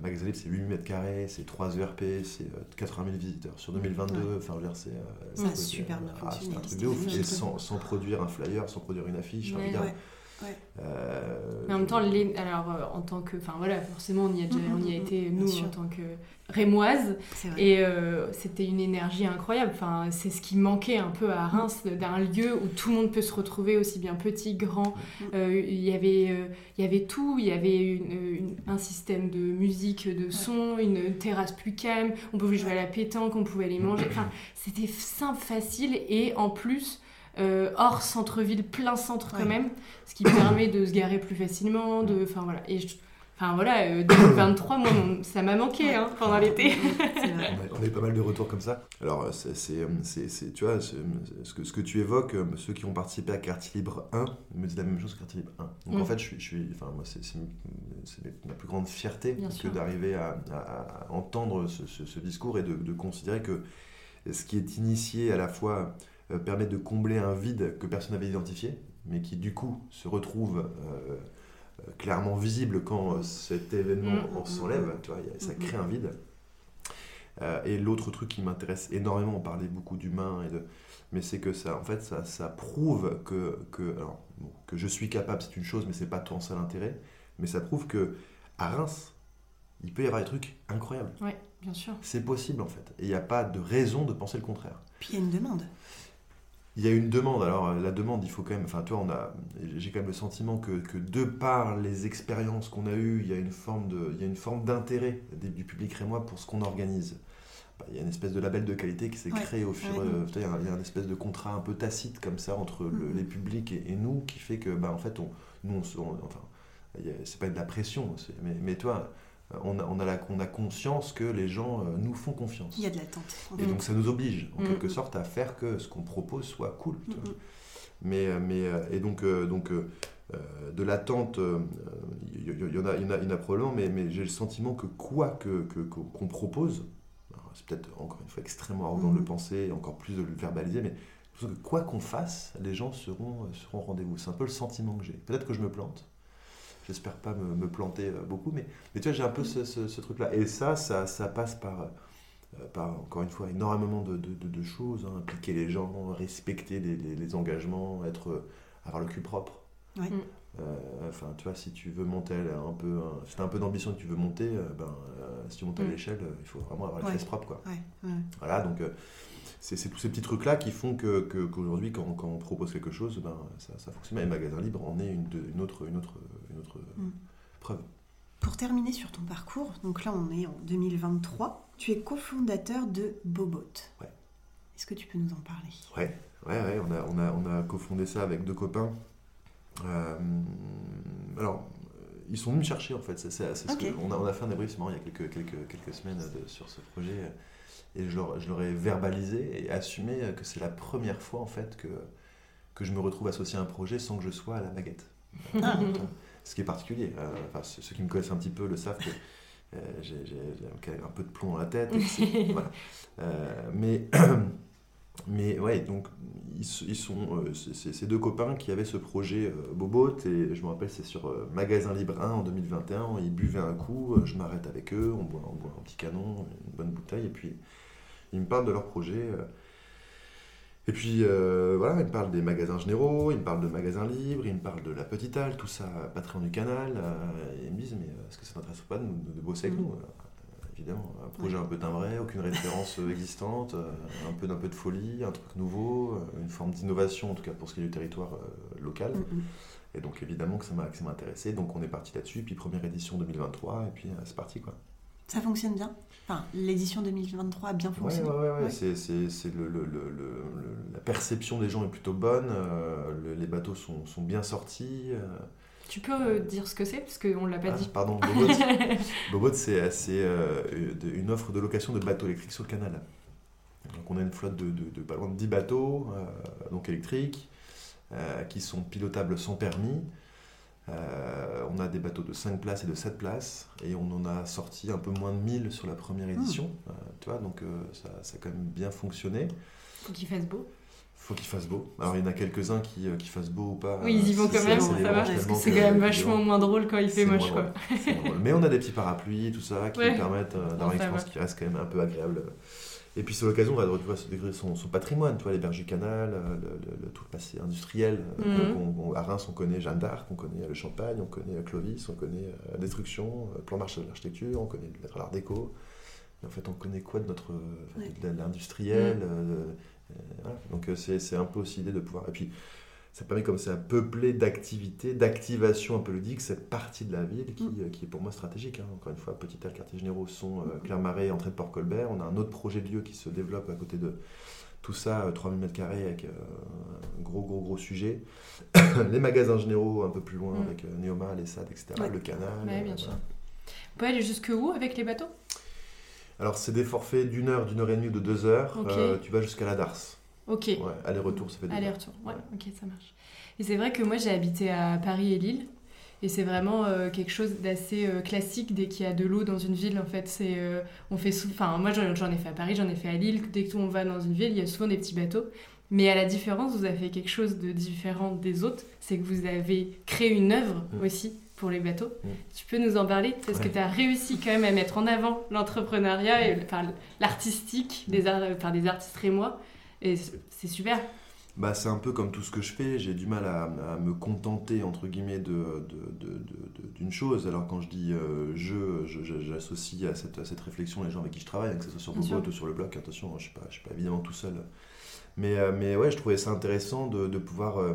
Magasin libre c'est 8 mètres carrés c'est 3 ERP c'est 80 000 visiteurs sur 2022 enfin c'est c'est super bien ah, un truc de ouf. et sans, sans, produire un flyer sans produire une affiche ouais, euh, mais en même temps, alors euh, en tant que, enfin voilà, forcément on y a, déjà, on y a été nous en tant que rémoise, et euh, c'était une énergie incroyable. Enfin, c'est ce qui manquait un peu à Reims, d'un lieu où tout le monde peut se retrouver aussi bien petit, grand. Il y avait, il y avait tout, il y avait un système de musique, de son, une terrasse plus calme. On pouvait jouer à la pétanque, on pouvait aller manger. Enfin, c'était simple, facile, et en plus euh, hors centre-ville, plein centre quand même, ce qui permet de se garer plus facilement, de, enfin voilà. Et Enfin voilà, 2023, euh, moi, ça m'a manqué hein, pendant l'été. on a eu pas mal de retours comme ça. Alors, c'est, tu vois, ce que, ce que tu évoques, euh, ceux qui ont participé à Quartier Libre 1 me disent la même chose que Quartier Libre 1. Donc en mm. fait, je suis, enfin, moi, c'est, ma plus grande fierté que d'arriver à, entendre ce, discours et de, de, considérer que ce qui est initié à la fois euh, permet de combler un vide que personne n'avait identifié, mais qui du coup se retrouve euh, euh, clairement visible quand cet événement mm, mm, s'enlève, mm, tu vois, ça crée un vide. et l'autre truc qui m'intéresse énormément, on parlait beaucoup d'humain et de, mais c'est que ça, en fait, ça, ça prouve que, que, alors, que je suis capable, c'est une chose, mais c'est pas ton seul intérêt. Mais ça prouve que à Reims, il peut y avoir des trucs incroyables. Oui, bien sûr. C'est possible en fait, et il n'y a pas de raison de penser le contraire. Puis il y a une demande il y a une demande. Alors, euh, la demande, il faut quand même. Enfin, toi, on a. J'ai quand même le sentiment que, que de par les expériences qu'on a eues, il y a une forme de, il y a une forme d'intérêt du public rémois pour ce qu'on organise. Bah, il y a une espèce de label de qualité qui s'est créé au fur et à mesure. Il y a une espèce de contrat un peu tacite comme ça entre mm-hmm. les publics et, nous qui fait que, bah, en fait, on, nous, on, enfin, c'est pas de la pression, mais, mais toi on a, on, a la, on a conscience que les gens euh, nous font confiance. Il y a de l'attente. Et donc ça nous oblige, en mm. quelque sorte, à faire que ce qu'on propose soit cool. Mm, mm. Mais, euh, mais, euh, et donc, donc de l'attente, il y, en a, y, en a, y en a probablement, mais, mais j'ai le sentiment que quoi qu'on que, qu'on propose, c'est peut-être encore une fois extrêmement arrogant de le penser, et encore plus de le verbaliser, mais que quoi qu'on fasse, les gens seront, seront au rendez-vous. C'est un peu le sentiment que j'ai. Peut-être que je me plante, j'espère pas me, planter euh, beaucoup, mais, mais tu vois, j'ai un peu ce, truc-là. Et ça, ça, ça passe par, euh, par, encore une fois, énormément de, de, choses, hein. impliquer les gens, respecter les, les, engagements, être, euh, avoir le cul propre. Mm. enfin, tu vois, si tu veux monter un peu, si tu as un peu d'ambition que tu veux monter, ben, si tu montes à mm. l'échelle, il faut vraiment avoir les fesses propres, quoi. Voilà, donc c'est tous ces petits trucs-là qui font qu'aujourd'hui, que, quand, quand, on propose quelque chose, ben, ça, ça fonctionne. Et Magasin Libre en est une, une, autre, une, autre, une autre mm. preuve. Pour terminer sur ton parcours, donc là on est en 2023, tu es cofondateur de Bobot. Ouais. Est-ce que tu peux nous en parler? Ouais, ouais, ouais on, a, on, a, on a cofondé ça avec deux copains. Euh, alors, ils sont venus me chercher en fait. C'est, on, a, on a fait un débriefement il y a quelques, quelques, quelques semaines sur ce projet et je leur, ai verbalisé et assumé que c'est la première fois en fait que, que je me retrouve associé à un projet sans que je sois à la baguette. Ah. Ce qui est particulier. Euh, enfin, ceux qui me connaissent un petit peu le savent que euh, j'ai un peu de plomb dans la tête. voilà. euh, mais, mais ouais, donc ils, sont euh, ces deux copains qui avaient ce projet Bobot et je me rappelle c'est sur Magasin Libre 1 en 2021. Ils buvaient un coup, je m'arrête avec eux, on boit, on boit un petit canon, une bonne bouteille et puis ils me parlent de leur projet. Euh. Et puis euh, voilà, ils me parlent des magasins généraux, ils me parlent de magasins libres, ils me parlent de la petite halle, tout ça, Patreon du canal. Euh, et ils me disent, mais est-ce que ça t'intéresse pas de, de, bosser avec mm. nous Évidemment, un projet un peu timbré, aucune référence existante, un peu d'un peu de folie, un truc nouveau, une forme d'innovation, en tout cas pour ce qui est du territoire locale. Mm, mm. Et donc évidemment que ça m'a intéressé. Donc on est parti là-dessus. Puis première édition 2023 et puis euh, c'est parti quoi. Ça fonctionne bien? Enfin, l'édition 2023 a bien fonctionné. ouais, ouais, ouais, Ouais. c'est- c'est c'est le, le- le- le- le- la perception des gens est plutôt bonne. euh, le- les bateaux sont, sont bien sortis. euh, Tu peux euh, dire ce que c'est parce qu'on l'a pas ah, dit. Pardon, Bobot. Bobot, c'est euh, de- une offre de location de bateaux électriques sur le canal. Donc on a une flotte de, de, de pas loin de 10 bateaux euh, donc électriques euh, qui sont pilotables sans permis. Euh, on a des bateaux de 5 places et de 7 places et on en a sorti un peu moins de 1000 sur la première édition. Euh, tu vois, donc euh, ça, ça a quand même bien fonctionné. Faut qu'il fasse beau. Faut qu'il fasse beau. Alors il y en a quelques-uns qui, euh, qui fassent beau ou pas. Oui, ils y vont quand même, ça va. Parce que c'est quand même vachement moins drôle quand il fait moche, quoi. Drôle. Mais on a des petits parapluies, tout ça, qui Ouais. nous permettent euh, d'avoir une expérience qui reste quand même un peu agréable. Et puis c'est l'occasion de tu vois, se découvrir son, son patrimoine, tu vois, les berges du canal, euh, le, le- le- tout le passé industriel. Mhm. on- à Reims, on connaît Jeanne d'Arc, on connaît le Champagne, on connaît Clovis, on connaît la Destruction, plan marché de l'architecture, on connaît l'art déco. En fait, on connaît quoi de notre euh, Ouais. de l'industriel Mhm. euh, voilà. Donc euh, c'est un peu aussi l'idée de pouvoir. Et puis ça permet comme ça peupler d'activités, d'activation un peu ludique cette partie de la ville qui, Mm. euh, qui est pour moi stratégique. hein. Encore une fois, Petit Al, quartier généraux sont euh, Clermarais, entrée de Port-Colbert. On a un autre projet de lieu qui se développe à côté de tout ça, euh, 3000 m2 avec euh, un gros, gros, gros sujet. Les magasins généraux un peu plus loin Mm. avec euh, Neoma, les SAD, etc. Ouais. Le canal. Ouais, bien euh, sûr. On peut aller jusque où avec les bateaux? Alors, c'est des forfaits d'une heure, d'une heure et demie ou de deux heures. Euh, tu vas jusqu'à la Darse. Ok. Ouais, aller-retour, ça fait deux. Aller-retour. Ouais, ok, ça marche. Et c'est vrai que moi, j'ai habité à Paris et Lille. Et c'est vraiment euh, quelque chose d'assez euh, classique dès qu'il y a de l'eau dans une ville. En fait, c'est euh, on fait Enfin, moi, j'en ai fait à Paris, j'en ai fait à Lille. Dès qu'on va dans une ville, il y a souvent des petits bateaux. Mais à la différence, vous avez fait quelque chose de différent des autres, c'est que vous avez créé une œuvre Mm. aussi pour les bateaux. Mm. Tu peux nous en parler Parce que Ouais. tu as réussi quand même à mettre en avant l'entrepreneuriat et enfin, l'artistique des, ar- enfin, des artistes rémois. Et c'est super. Bah, c'est un peu comme tout ce que je fais, j'ai du mal à, à me contenter entre guillemets de, de- de- d'une chose. Alors quand je dis euh, je, j'associe à cette, à cette réflexion les gens avec qui je travaille, que ce soit sur Bobot ou sur le blog, attention, je ne suis, pas- évidemment tout seul. Mais, euh, mais ouais, je trouvais ça intéressant de, de pouvoir euh,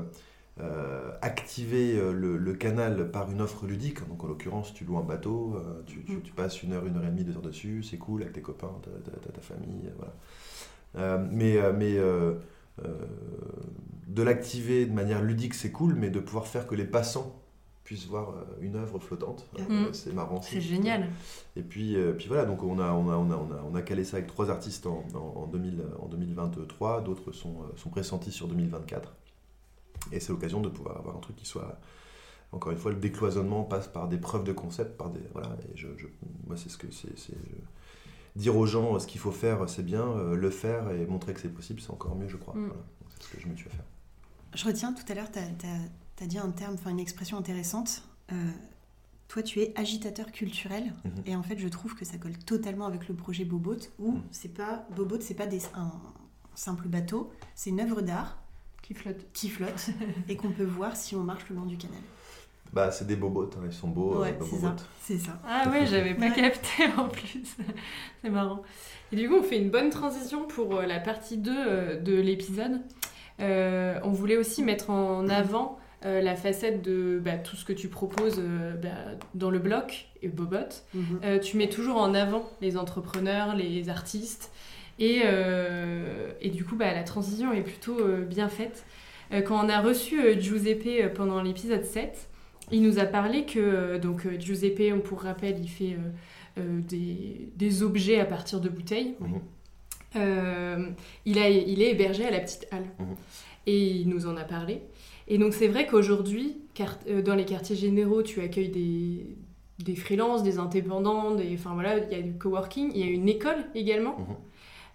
euh, activer euh, le, le canal par une offre ludique. Donc en l'occurrence, tu loues un bateau, euh, tu, tu- tu passes une heure, une heure et demie, deux heures dessus, c'est cool avec tes copains, ta, ta- ta- ta famille, voilà. Euh, mais mais euh, de l'activer de manière ludique, c'est cool, mais de pouvoir faire que les passants puissent voir une œuvre flottante, Mhm. c'est marrant. C'est génial. Et puis, puis voilà, donc on a, on, a, on, a, on, a, on a calé ça avec trois artistes en, en, en 2000, en 2023, d'autres sont, sont pressentis sur 2024. Et c'est l'occasion de pouvoir avoir un truc qui soit. Encore une fois, le décloisonnement passe par des preuves de concept, par des. Voilà, et je, je- moi, c'est ce que c'est. c'est- je- Dire aux gens euh, ce qu'il faut faire, c'est bien, euh, le faire et montrer que c'est possible, c'est encore mieux, je crois. Mm. Voilà. Donc, C'est ce que je me tue à faire. Je retiens tout à l'heure, tu as, dit un terme, enfin une expression intéressante. Euh, toi, tu es agitateur culturel. Mhm. Et en fait, je trouve que ça colle totalement avec le projet Bobot, où Mhm. c'est pas Bobot, c'est pas des, un simple bateau, c'est une œuvre d'art Qui flotte. qui flotte et qu'on peut voir si on marche le long du canal. Bah, c'est des bobotes, hein, ils sont beaux, ouais, euh, c'est ça. C'est ça. Ah ouais, j'avais pas capté en plus. C'est marrant. Et du coup, on fait une bonne transition pour euh, la partie 2 euh, de l'épisode. Euh, on voulait aussi mettre en avant euh, la facette de bah, tout ce que tu proposes euh, bah, dans le bloc et Bobot. Mhm. Euh, tu mets toujours en avant les entrepreneurs, les artistes. Et, euh, et du coup, bah, la transition est plutôt euh, bien faite. Euh, quand on a reçu Giuseppe pendant l'épisode 7, il nous a parlé que, donc Giuseppe, on pour rappel, il fait euh, des, des objets à partir de bouteilles. Mhm. Euh, il, a, il est hébergé à la petite halle. Mhm. Et il nous en a parlé. Et donc c'est vrai qu'aujourd'hui, euh, dans les quartiers généraux, tu accueilles des, des freelances, des indépendants, des, enfin voilà, il y a du coworking, il y a une école également. Mhm.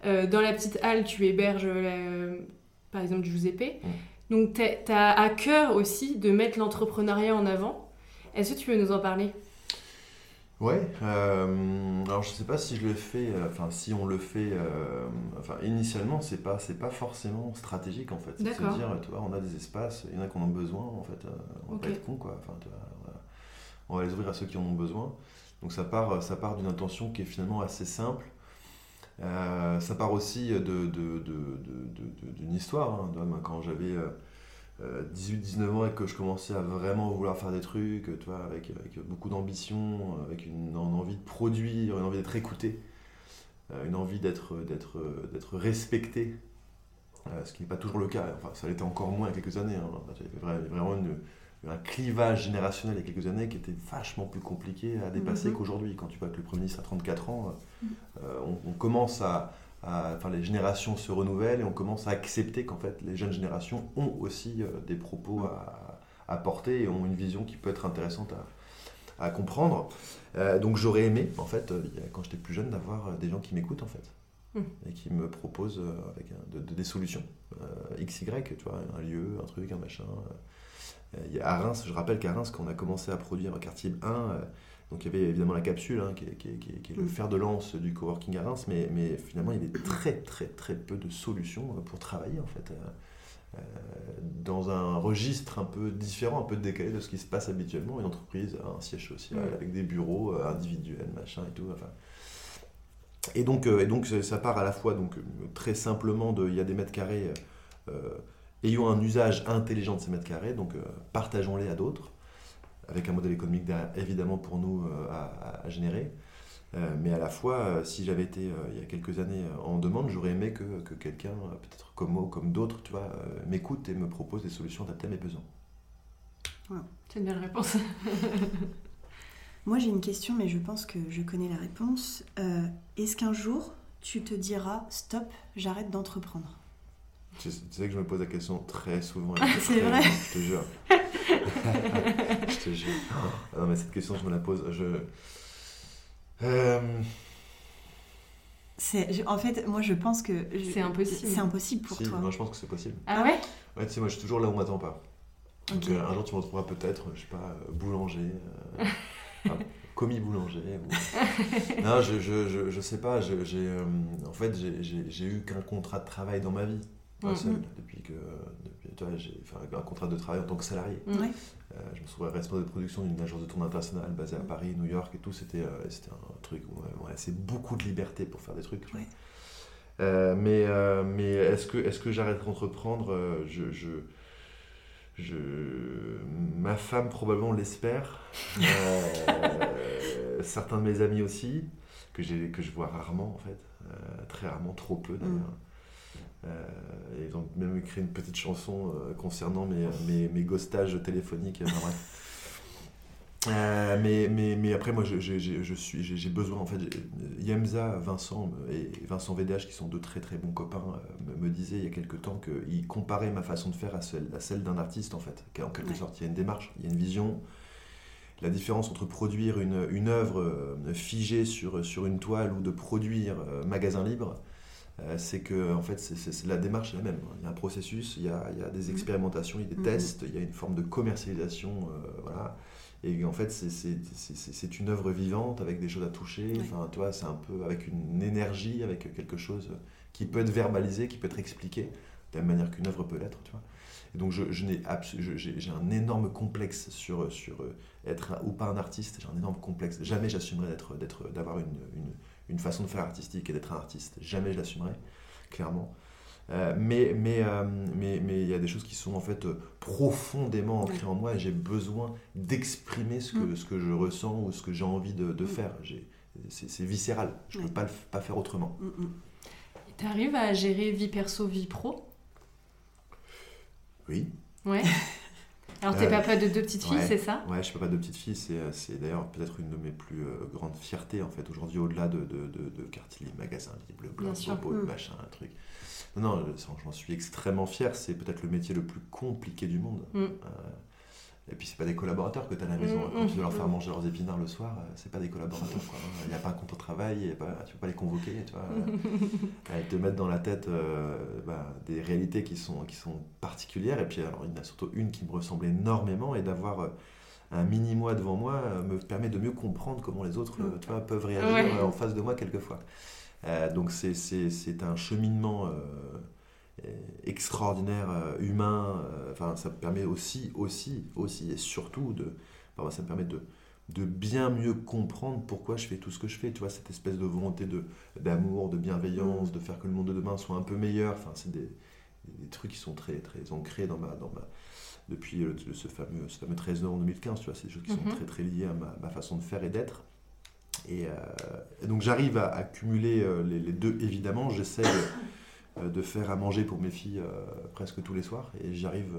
Euh, dans la petite halle, tu héberges euh, par exemple Giuseppe. Donc tu as à cœur aussi de mettre l'entrepreneuriat en avant. Est-ce que tu veux nous en parler? Ouais, euh, alors je sais pas si je le fais, euh, enfin si on le fait, euh, enfin initialement c'est pas c'est pas forcément stratégique en fait. C'est de se dire, tu vois, on a des espaces, il y en a qui en ont besoin en fait, euh, on va pas être con quoi, enfin tu vois, voilà. on va les ouvrir à ceux qui en ont besoin. Donc ça part, ça part d'une intention qui est finalement assez simple. Euh, ça part aussi de, de- de- d'une histoire. hein, d'homme. quand j'avais euh, 18-19 ans et que je commençais à vraiment vouloir faire des trucs, avec, beaucoup d'ambition, avec une, envie de produire, une envie d'être écouté, une envie d'être, respecté, ce qui n'est pas toujours le cas. Enfin, ça l'était encore moins il y a quelques années. Hein. Avait vraiment un clivage générationnel il y a quelques années qui était vachement plus compliqué à dépasser mhm. qu'aujourd'hui. Quand tu vois que le Premier ministre a 34 ans, mhm. on, commence à, enfin, les générations se renouvellent et on commence à accepter qu'en fait les jeunes générations ont aussi euh, des propos à, porter et ont une vision qui peut être intéressante à, comprendre. Euh, donc j'aurais aimé, en fait, euh, quand j'étais plus jeune, d'avoir des gens qui m'écoutent en fait. Et qui me proposent avec des solutions. XY, tu vois, un lieu, un truc, un machin. À Reims, je rappelle qu'à Reims, quand on a commencé à produire un quartier 1, donc il y avait évidemment la capsule, hein, qui, est, le mm. fer de lance du coworking à Reims, mais, mais, finalement il y avait très très très peu de solutions euh, pour travailler en fait. Euh, euh, dans un registre un peu différent, un peu décalé de ce qui se passe habituellement. Une entreprise a un siège social mm. avec des bureaux individuels, machin et tout. Enfin. Et donc, et donc ça part à la fois donc, très simplement de il y a des mètres carrés, ayons un usage intelligent de ces mètres carrés, donc partageons-les à d'autres avec un modèle économique évidemment pour nous euh, à, générer. Euh, mais à la fois, euh, si j'avais été il y a quelques années en demande, j'aurais aimé que, que quelqu'un, peut-être comme moi ou comme d'autres, tu vois, m'écoute et me propose des solutions adaptées à mes besoins. C'est une belle réponse. moi j'ai une question, mais je pense que je connais la réponse. Est-ce qu'un jour tu te diras stop, j'arrête d'entreprendre? Tu, sais que je me pose la question très souvent. C'est vrai. Je te jure. je te jure. non, mais cette question, je me la pose. Je. Euh, en fait, moi je pense que. C'est impossible. C'est impossible pour toi. Moi je pense que c'est possible. Ah ouais? Ouais, tu sais, moi je suis toujours là où on m'attend pas. Donc euh, un jour tu me retrouveras peut-être, je sais pas, euh, boulanger, commis boulanger. non, je, je, je, je, sais pas, j'ai, en fait j'ai eu qu'un contrat de travail dans ma vie. Pas seul, depuis que depuis, j'ai fait un contrat de travail en tant que salarié. Euh, je me trouvais responsable de production d'une agence de tournée internationale basée à Paris, New York et tout. C'était euh, un truc où ouais, c'est beaucoup de liberté pour faire des trucs. Euh, mais mais est-ce que, est que j'arrête d'entreprendre je, je, je, Ma femme probablement l'espère. certains de mes amis aussi, que, que je vois rarement en fait. très rarement, trop peu d'ailleurs. Mm. Euh, ils ont même écrit une petite chanson euh, concernant mes, mes, mes ghostages téléphoniques. Euh, mais, mais, mais, après, moi, j'ai besoin, en fait, Yemza, Vincent et Vincent VDH, qui sont deux très très bons copains, me, disaient il y a quelques temps qu'ils comparaient ma façon de faire à celle, à celle d'un artiste, en fait. En quelque sorte, il y a une démarche, il y a une vision. La différence entre produire une, une œuvre figée sur, sur une toile ou de produire magasin libre, c'est que en fait, c'est la démarche est la même. Il y a un processus, il y a, il y a des mm. expérimentations, il y a des mm. tests, il y a une forme de commercialisation. Euh, voilà. Et en fait, c'est une œuvre vivante avec des choses à toucher. Enfin, tu vois, c'est un peu avec une énergie, avec quelque chose qui peut être verbalisé, qui peut être expliqué, de la même manière qu'une œuvre peut l'être, tu vois. Et donc, je, j'ai un énorme complexe sur, sur être ou pas un artiste. J'ai un énorme complexe. Jamais j'assumerai d'être, d'avoir une, une une façon de faire artistique et d'être un artiste. Jamais je l'assumerai, clairement. Euh, mais mais euh, mais mais il y a des choses qui sont en fait profondément ancrées en moi et j'ai besoin d'exprimer ce que mm. ce que je ressens ou ce que j'ai envie de, de mm. faire. C'est viscéral. Je ne peux pas pas faire autrement. Mm, tu arrives à gérer vie perso vie pro? Oui. Ouais. Alors, t'es euh, papa de deux petites filles, c'est ça Ouais, je suis papa de deux petites filles. C'est, euh, c'est d'ailleurs peut-être une de mes plus euh, grandes fiertés, en fait, aujourd'hui, au-delà de, de, de, de quartier magasin libre, blog, bobo, mm. machin, un truc. Non, non, j'en suis extrêmement fier. C'est peut-être le métier le plus compliqué du monde. Mm. Et puis, c'est pas des collaborateurs que tu as à la maison. Quand tu dois leur faire manger leurs épinards le soir, c'est pas des collaborateurs. Il n'y a pas un compte au travail, pas, tu peux pas les convoquer. Tu vois. te mettre dans la tête euh, bah, des réalités qui sont, qui sont particulières. Et puis, alors, il y en a surtout une qui me ressemble énormément et d'avoir euh, un mini-moi devant moi euh, me permet de mieux comprendre comment les autres tu vois, peuvent réagir en face de moi quelquefois. donc, c'est un cheminement extraordinaire, euh, humain. Euh, enfin, ça me permet aussi, aussi, aussi, et surtout de, ça me permet de, de bien mieux comprendre pourquoi je fais tout ce que je fais. Tu vois, cette espèce de volonté de d'amour, de bienveillance, de faire que le monde de demain soit un peu meilleur. Enfin, c'est des, des trucs qui sont très, très ancrés dans ma, dans ma, depuis ce, fameux, ce fameux 13 novembre 2015, tu vois, c'est des choses qui sont mhm. très, très liées à ma, ma façon de faire et d'être. Et, donc j'arrive à, cumuler les, les, deux, évidemment. J'essaie de, faire à manger pour mes filles presque tous les soirs, et j'y arrive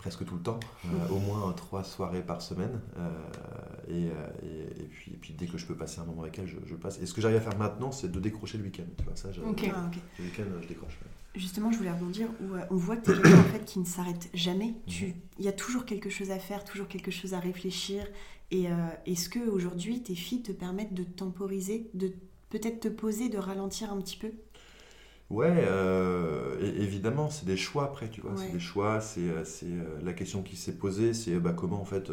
presque tout le temps, euh, au moins trois soirées par semaine. Euh, euh, et, puis, puis, dès que je peux passer un moment avec elle, je, passe. Et ce que j'arrive à faire maintenant, c'est de décrocher le week-end. Tu vois, ça, ah, Le week-end, je décroche. Justement, je voulais rebondir où on voit que tu es en fait, qui ne s'arrête jamais. Mhm. Il y a toujours quelque chose à faire, toujours quelque chose à réfléchir. Et est-ce que aujourd'hui tes filles te permettent de temporiser, de peut-être te poser, de ralentir un petit peu? Ouais, euh, évidemment, c'est des choix après, tu vois. C'est des choix, c'est euh, euh, la question qui s'est posée, c'est bah, comment en fait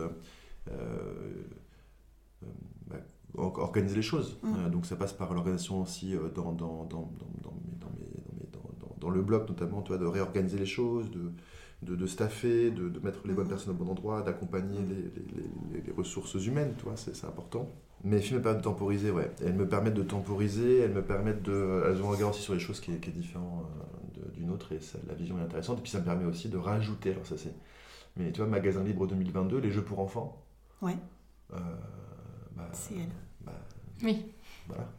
bah, organiser les choses. Mm. donc ça passe par l'organisation aussi dans, dans, dans, dans, le bloc notamment, de réorganiser les choses, de, de, de staffer, de, de, mettre les bonnes mm. personnes au bon endroit, d'accompagner mm. les, les, les, ressources humaines, tu vois, c'est important. Mes films me permettent de temporiser, ouais. Elles me permettent de temporiser, elles me permettent de. Elles ont un regard aussi sur les choses qui est, qui est différent euh, d'une autre et ça, la vision est intéressante. Et puis ça me permet aussi de rajouter, alors ça c'est. Mais tu vois, Magasin Libre 2022, les jeux pour enfants. Ouais. Euh, bah, c'est elle. Bah, oui. Voilà.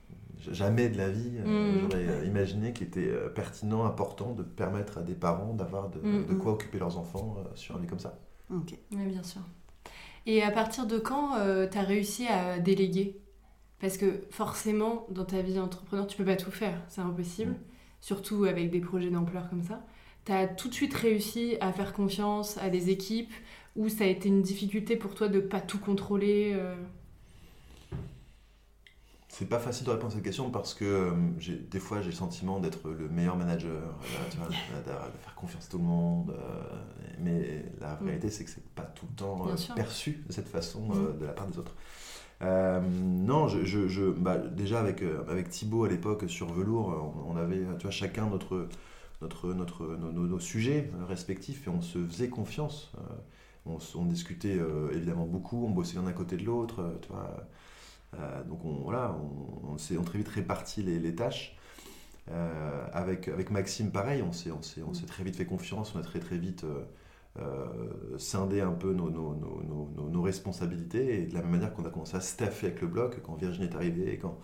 Jamais de la vie, euh, mmh. j'aurais imaginé qu'il était pertinent, important de permettre à des parents d'avoir de, mmh, de, mmh. quoi occuper leurs enfants sur un lit comme ça. Ok. Oui, bien sûr. Et à partir de quand euh, tu as réussi à déléguer? Parce que forcément, dans ta vie d'entrepreneur, tu peux pas tout faire, c'est impossible, surtout avec des projets d'ampleur comme ça. Tu as tout de suite réussi à faire confiance à des équipes ou ça a été une difficulté pour toi de pas tout contrôler euh c'est pas facile de répondre à cette question parce que euh, des fois j'ai le sentiment d'être le meilleur manager, de, faire confiance à tout le monde. Euh, mais la mm. réalité c'est que c'est pas tout le temps euh, perçu de cette façon mm. de la part des autres. non, je, je, bah, déjà avec, avec Thibaut à l'époque sur Velours, on, avait tu vois, chacun notre, notre, notre, nos, sujets respectifs et on se faisait confiance. On, on, discutait évidemment beaucoup, on bossait l'un à côté de l'autre. tu vois euh, donc on, voilà, on, s'est très vite réparti les, tâches. Euh, avec, avec Maxime, pareil, on s'est, on, on très vite fait confiance, on a très très vite euh, scindé un peu nos, nos, responsabilités. Et de la même manière qu'on a commencé à staffer avec le bloc, quand Virginie est arrivée et quand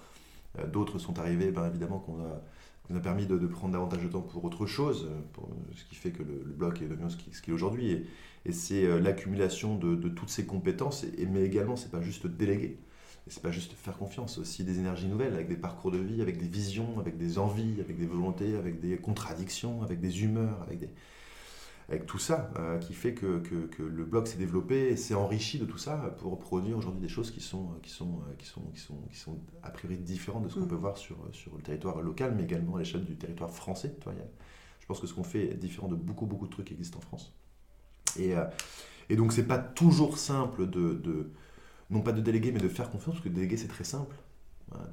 d'autres sont arrivés, ben évidemment qu'on a, a permis de, prendre davantage de temps pour autre chose, ce qui fait que le, bloc est devenu ce qu'il est aujourd'hui. Et, et c'est l'accumulation de, de, toutes ces compétences, et, mais également, c'est pas juste déléguer. Et c'est pas juste faire confiance, aussi des énergies nouvelles, avec des parcours de vie, avec des visions, avec des envies, avec des volontés, avec des contradictions, avec des humeurs, avec, des... avec tout ça euh, qui fait que, que, que le blog s'est développé et s'est enrichi de tout ça pour produire aujourd'hui des choses qui sont, qui, sont, qui, sont, qui, sont, qui sont a priori différentes de ce qu'on mm. peut voir sur, sur le territoire local, mais également à l'échelle du territoire français. je pense que ce qu'on fait est différent de beaucoup, beaucoup de trucs qui existent en France. Et, euh, et donc, c'est pas toujours simple de, de non pas de déléguer, mais de faire confiance, parce que déléguer, c'est très simple.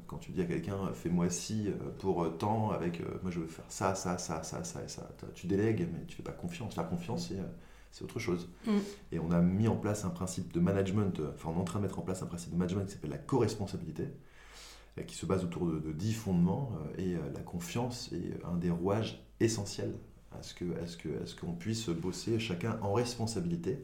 Quand tu dis à quelqu'un, fais-moi ci euh, pour euh, temps, avec euh, moi je veux faire ça, ça, ça, ça, ça et ça, tu délègues, mais tu fais pas confiance. Faire confiance, c'est autre chose. Mm. Et on a mis en place un principe de management, enfin on est en train de mettre en place un principe de management qui s'appelle la co-responsabilité, qui se base autour de, de 10 fondements, et la confiance est un des rouages essentiels à qu'on ce qu'on puisse bosser chacun en responsabilité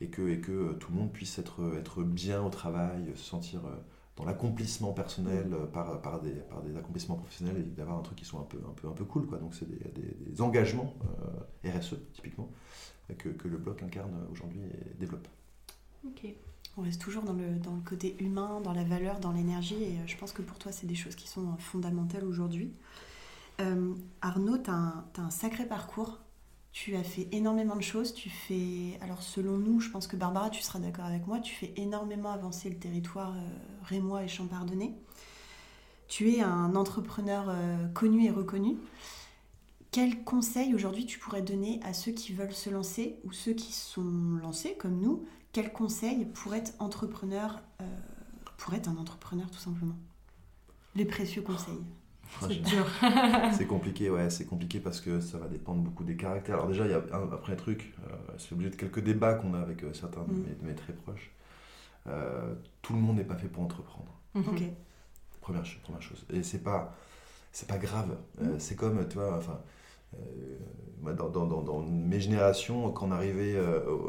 et que, et que tout le monde puisse être, être bien au travail, se sentir euh, dans l'accomplissement personnel euh, par, par, des, par des accomplissements professionnels et d'avoir un truc qui soit un peu, un peu, un peu cool. Quoi. Donc c'est des, des, engagements euh, RSE typiquement que, que, le bloc incarne aujourd'hui et développe. Ok. On reste toujours dans le, dans le côté humain, dans la valeur, dans l'énergie et je pense que pour toi c'est des choses qui sont fondamentales aujourd'hui. Arnaud, tu as, un sacré parcours tu as fait énormément de choses. Tu fais, alors selon nous, je pense que Barbara, tu seras d'accord avec moi, tu fais énormément avancer le territoire euh, rémois et champardonnais. Tu es un entrepreneur euh, connu et reconnu. Quel conseil aujourd'hui tu pourrais donner à ceux qui veulent se lancer ou ceux qui sont lancés comme nous? Quel conseil pour être entrepreneur, euh, pour être un entrepreneur tout simplement? Les précieux conseils. c'est compliqué, ouais, c'est compliqué parce que ça va dépendre beaucoup des caractères. Alors déjà, il y a un, après un truc, euh, c'est obligé de quelques débats qu'on a avec euh, certains de, mm. mes, très proches. Euh, tout le monde n'est pas fait pour entreprendre. Mm-hmm. Ok. Première, première chose. Et c'est pas, c'est pas grave. Mm. c'est comme, tu vois, enfin, dans, dans, dans, mes générations, quand on arrivait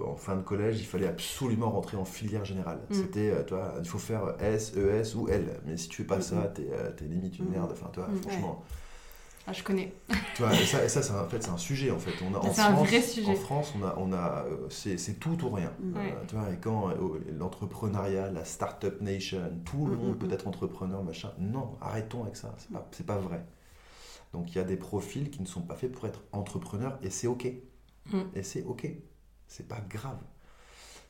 en fin de collège, il fallait absolument rentrer en filière générale. Mm. C'était, toi, il faut faire S, ES ou L. Mais si tu fais pas ça, t'es es limite une merde. Enfin, toi, franchement. Ah, je connais. Tu vois, et ça, ça c'est en fait, c'est un sujet en fait. On a, c'est un vrai sujet. En France, on a, on a, euh, c'est, tout ou rien. Euh, tu vois, et quand euh, l'entrepreneuriat, la startup nation, tout le mm, monde mm, peut mm. être entrepreneur, machin. Non, arrêtons avec ça. C'est pas, c'est pas vrai. Donc il y a des profils qui ne sont pas faits pour être entrepreneurs et c'est ok. Et c'est ok. C'est pas grave.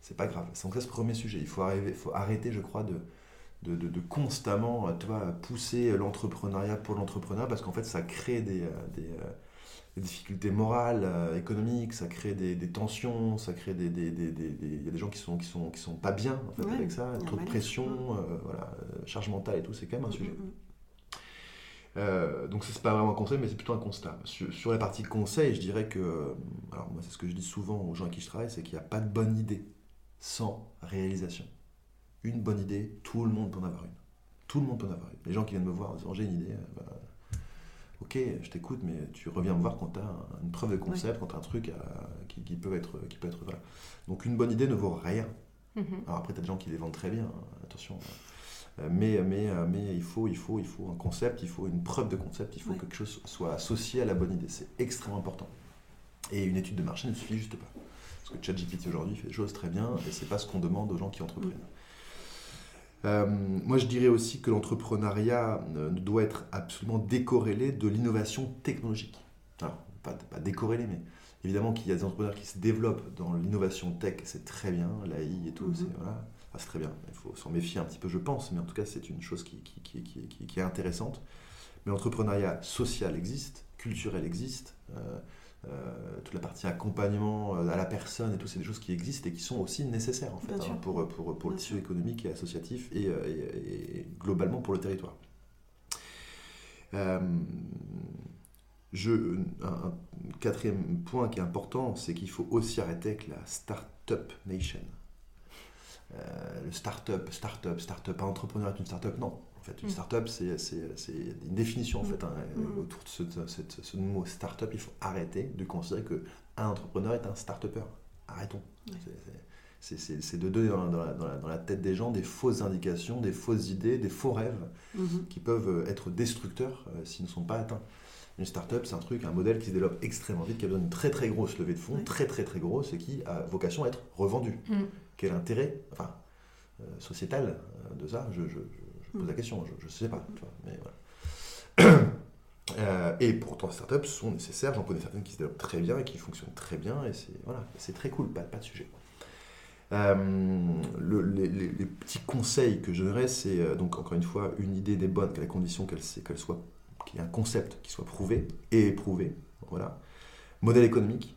C'est pas grave. Donc ça, c'est le premier sujet. Il faut, arriver, faut arrêter, je crois, de de, constamment tu vois, pousser l'entrepreneuriat pour l'entrepreneur parce qu'en fait ça crée des, euh, euh, des, difficultés morales, euh, économiques, ça crée des, tensions, ça crée des, Il y a des gens qui sont, qui sont, qui sont pas bien en fait, avec ça, trop de pression, voilà, charge mentale et tout, c'est quand même un mm, sujet. Mm, mm. donc c'est pas vraiment un conseil, mais c'est plutôt un constat. Sur, sur, la partie conseil, je dirais que, alors moi c'est ce que je dis souvent aux gens avec qui je travaille, c'est qu'il n'y a pas de bonne idée sans réalisation une bonne idée, tout le monde peut en avoir une. Tout le monde peut en avoir une. Les gens qui viennent me voir en disant j'ai une idée, euh, bah, ok, je t'écoute, mais tu reviens me voir quand tu as une preuve de concept, quand tu as un truc qui, peut être. Qui peut être Donc une bonne idée ne vaut rien. Mhm. Alors après, tu as des gens qui les vendent très bien, hein, attention. Euh, mais, mais, euh, mais il, faut, il, faut, il faut un concept, il faut une preuve de concept, il faut que quelque chose soit associé à la bonne idée. C'est extrêmement important. Et une étude de marché ne suffit juste pas. Parce que ChatGPT aujourd'hui fait des choses très bien et c'est pas ce qu'on demande aux gens qui entreprennent. Euh, moi, je dirais aussi que l'entrepreneuriat ne doit être absolument décorrélé de l'innovation technologique. Alors, pas, pas décorrélé, mais évidemment qu'il y a des entrepreneurs qui se développent dans l'innovation tech, c'est très bien, l'AI et tout, mhm. c'est très bien. Il faut s'en méfier un petit peu, je pense, mais en tout cas, c'est une chose qui, qui, qui, qui, est intéressante. Mais l'entrepreneuriat social existe, culturel existe. Euh, euh, toute la partie accompagnement euh, à la personne et tout, c'est des choses qui existent et qui sont aussi nécessaires en fait, hein, pour, pour, pour le tissu économique et associatif et, et, globalement pour le territoire. je, un, quatrième point qui est important, c'est qu'il faut aussi arrêter avec la Startup Nation. Le start-up, start-up, start-up, entrepreneur est une start-up, non fait. Une mm. start-up, c'est une définition en mm. fait. Hein, mm. Autour de ce, ce, mot start-up, il faut arrêter de considérer qu'un entrepreneur est un start-upper. Arrêtons. C'est de donner dans, la, dans, la, tête des gens des fausses indications, des fausses idées, des faux rêves mm-hmm. qui peuvent être destructeurs euh, s'ils ne sont pas atteints. Une start-up, c'est un truc, un modèle qui se développe extrêmement vite, qui a besoin d'une très très grosse levée de fonds, très très très grosse, et qui a vocation à être revendu. Quel intérêt, enfin, euh, sociétal euh, de ça? Je, je pose la question, je ne sais pas. mais voilà. Euh, et pourtant, les startups sont nécessaires. J'en connais certaines qui se développent très bien et qui fonctionnent très bien. Et c'est voilà, très cool, pas, pas de sujet. Euh, le, les, les, petits conseils que je donnerais, c'est euh, donc encore une fois, une idée des bonnes, à la condition qu'elle qu'elle soit, qu'il y ait un concept qui soit prouvé et éprouvé. Voilà. Modèle économique.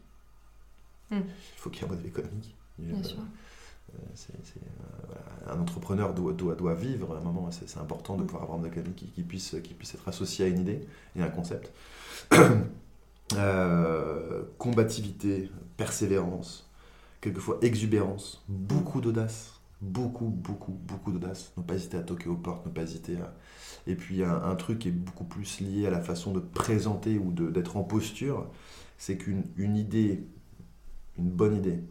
Hmm. Il faut qu'il y ait un modèle économique. Bien sûr. Euh, un entrepreneur doit, doit, doit, vivre à un moment, c'est important de pouvoir avoir quelqu'un qui, qui, puisse, qui puisse être associé à une idée et à un concept. euh, combativité, persévérance, quelquefois exubérance, beaucoup d'audace, beaucoup, beaucoup, beaucoup d'audace. Ne pas hésiter à toquer aux portes, ne pas hésiter à... Et puis un, un, truc qui est beaucoup plus lié à la façon de présenter ou d'être en posture, c'est qu'une une idée, une bonne idée,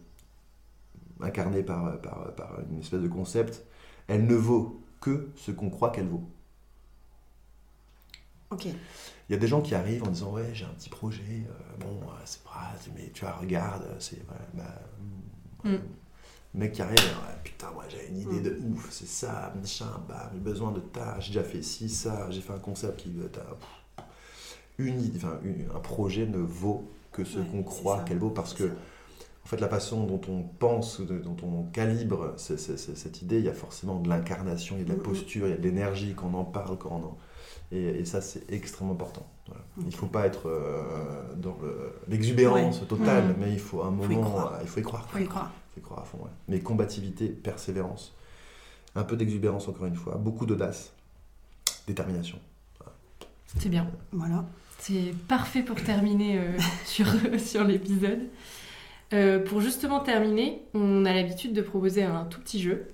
incarnée par, par, par, une espèce de concept, elle ne vaut que ce qu'on croit qu'elle vaut. Ok. Il y a des gens qui arrivent en disant ouais j'ai un petit projet, euh, bon euh, c'est pas, mais tu vois regarde, c'est bah, mm. Mec qui arrive, putain moi j'ai une idée mm. de ouf, c'est ça, machin, bah j'ai besoin de ta, j'ai déjà fait ci, ça, j'ai fait un concept qui une, enfin, un projet ne vaut que ce qu'on croit qu'elle vaut parce que en fait, la façon dont on pense, dont on calibre cette idée, il y a forcément de l'incarnation, il y a de la mm-hmm. posture, il y a de l'énergie quand on en parle, quand on en... Et, ça, c'est extrêmement important. Il ne faut pas être euh, dans l'exubérance totale, mais il faut un moment, il faut y croire. Il faut y croire. Il faut y croire à fond. Mais combativité, persévérance, un peu d'exubérance encore une fois, beaucoup d'audace, détermination. C'est bien. Voilà. C'est parfait pour terminer euh, sur, sur l'épisode. Euh, pour justement terminer, on a l'habitude de proposer un tout petit jeu.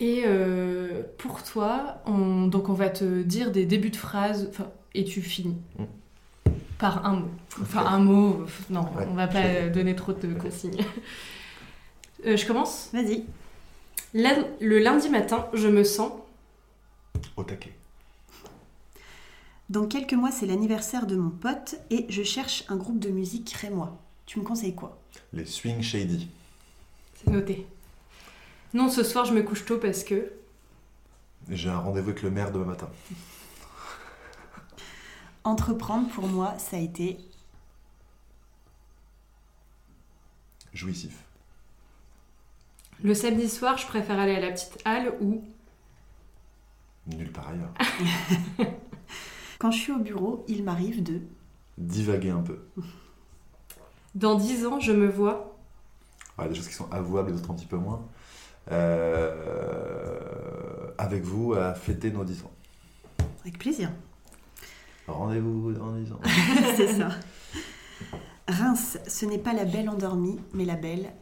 Et euh, pour toi, on, donc on va te dire des débuts de phrases et tu finis. Par un mot. Enfin, un mot, non, Ouais, on va pas je- euh, donner trop de consignes. Euh, je commence? Vas-y. Le lundi matin, je me sens. Au taquet. Dans quelques mois, c'est l'anniversaire de mon pote et je cherche un groupe de musique rémois. Tu me conseilles quoi? Les Swing Shady. C'est noté. Non, ce soir, je me couche tôt parce que. J'ai un rendez-vous avec le maire demain matin. Entreprendre, pour moi, ça a été Jouissif. Le samedi soir, je préfère aller à la petite halle ou. Nulle part ailleurs. Quand je suis au bureau, il m'arrive de. Divaguer un peu. Dans 10 ans, je me vois. Ouais, des choses qui sont avouables et d'autres un petit peu moins. Euh, avec vous à fêter nos 10 ans. Avec plaisir. Rendez-vous dans 10 ans. c'est ça. Reims, ce n'est pas la belle endormie, mais la belle.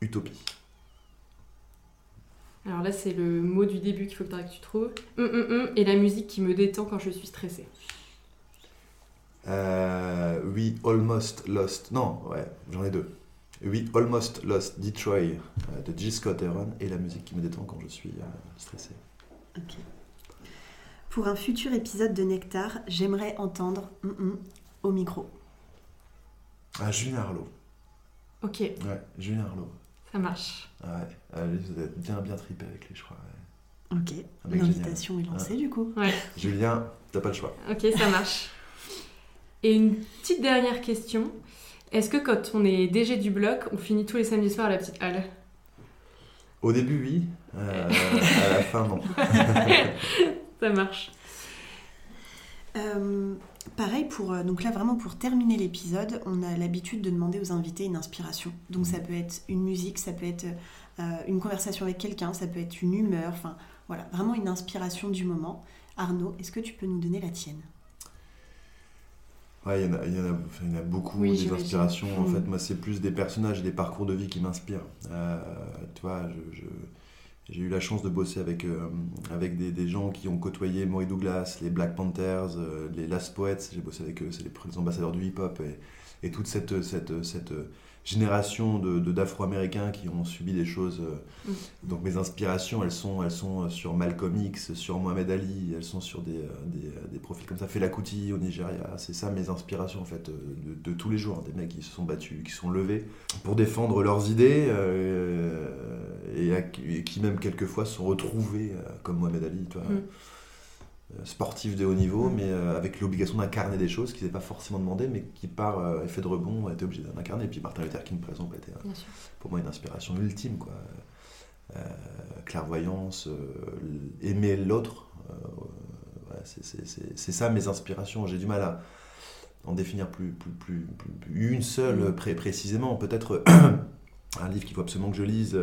Utopie. Alors là, c'est le mot du début qu'il faut que tu trouves. Hum, hum, hum, et la musique qui me détend quand je suis stressée. Euh, we almost lost. Non, ouais, j'en ai deux. We almost lost Detroit euh, de Jill Scott Heron et la musique qui me détend quand je suis euh, stressé. Ok. Pour un futur épisode de Nectar, j'aimerais entendre hum, hum au micro. Ah, Julien Arlo. Ok, Ouais, Julien Arlo. ça marche. Ah Ouais, ah, lui, vous êtes bien bien tripé avec lui, je crois. ouais. Ok. L'invitation est lancée du coup. Ouais, Julien, t'as pas le choix. ok, ça marche. Et une petite dernière question. Est-ce que quand on est DG du bloc, on finit tous les samedis soirs à la petite halle? Au début, oui. Euh, à la fin, non. Ça marche. Euh, pareil pour euh, donc là vraiment pour terminer l'épisode, on a l'habitude de demander aux invités une inspiration. Donc ça peut être une musique, ça peut être euh, une conversation avec quelqu'un, ça peut être une humeur, enfin voilà, vraiment une inspiration du moment. Arnaud, est-ce que tu peux nous donner la tienne? Ouais, il y en a, il y en a, enfin, il y en a beaucoup Oui, des inspirations. En Mm. fait, moi, c'est plus des personnages et des parcours de vie qui m'inspirent. Euh, tu vois, je- je- j'ai eu la chance de bosser avec, euh, avec des, gens qui ont côtoyé Maury Douglas, les Black Panthers, euh, les Last Poets. J'ai bossé avec eux, c'est les, les ambassadeurs du hip-hop. Et, et toute cette, cette, cette génération de, de- d'Afro-Américains qui ont subi des choses. euh, Mm. Donc mes inspirations, elles sont, elles sont sur Malcolm X, sur Mohamed Ali, elles sont sur des, euh, des, euh, des profils comme ça. Fela Kuti au Nigeria, c'est ça mes inspirations en fait euh, de, de tous les jours. Des mecs qui se sont battus, qui se sont levés pour défendre leurs idées euh, et, à- et qui même quelquefois se sont retrouvés euh, comme Mohamed Ali, tu vois, Mm. Euh, sportif de haut niveau, mais euh, avec l'obligation d'incarner des choses qu'ils n'avaient pas forcément demandé, mais qui par euh, effet de rebond étaient obligés d'incarner. Et puis Martin Luther King par exemple était pour moi une inspiration ultime quoi Euh, clairvoyance euh, aimer l'autre euh, voilà, c'est- ça mes inspirations j'ai du mal à en définir plus, plus, plus, plus- une seule Mm. pré- précisément peut-être un livre qu'il faut absolument que je lise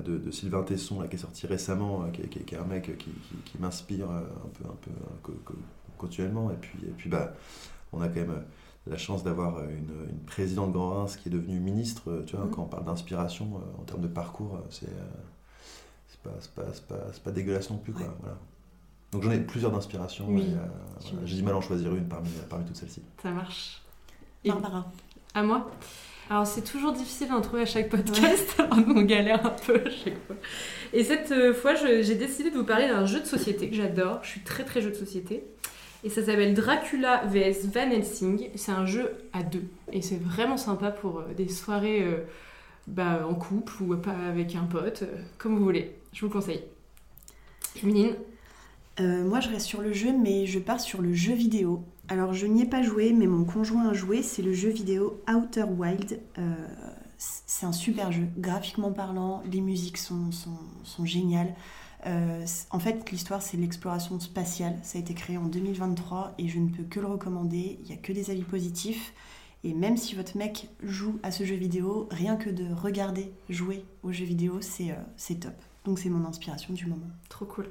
de, de Sylvain Tesson là, qui est sorti récemment euh, qui, est- qui est- qui est un mec qui, qui- qui m'inspire euh, un peu, un peu euh, co- continuellement et puis, et puis bah, on a quand même euh, la chance d'avoir euh, une, une présidente Grand Reims qui est devenue ministre. euh, Tu vois, Mhm. quand on parle d'inspiration euh, en termes de parcours, euh, c'est euh, c'est pas, c'est pas, c'est pas, pas dégueulasse non plus. Quoi, Ouais. voilà. Donc j'en ai plusieurs d'inspiration. Oui, euh, voilà. J'ai du mal à en choisir une parmi, parmi toutes celles-ci. Ça marche. Et Barbara. à moi? Alors c'est toujours difficile d'en trouver à chaque podcast, on galère un peu à chaque fois. Et cette euh, fois, j'ai décidé de vous parler d'un jeu de société que j'adore. Je suis très très jeu de société. Et ça s'appelle Dracula vs Van Helsing. C'est un jeu à deux. Et c'est vraiment sympa pour euh, des soirées euh, bah, en couple ou pas avec un pote, euh, comme vous voulez. Je vous le conseille. Euh, moi, je reste sur le jeu, mais je pars sur le jeu vidéo. Alors, je n'y ai pas joué, mais mon conjoint a joué. C'est le jeu vidéo Outer Wild. Euh, c'est un super jeu, graphiquement parlant. Les musiques sont, géniales. Euh, en fait, l'histoire, c'est l'exploration spatiale. Ça a été créé en 2023 et je ne peux que le recommander. Il n'y a que des avis positifs. Et même si votre mec joue à ce jeu vidéo, rien que de regarder jouer au jeu vidéo, c'est euh, c'est top. Donc, c'est mon inspiration du moment. Trop cool.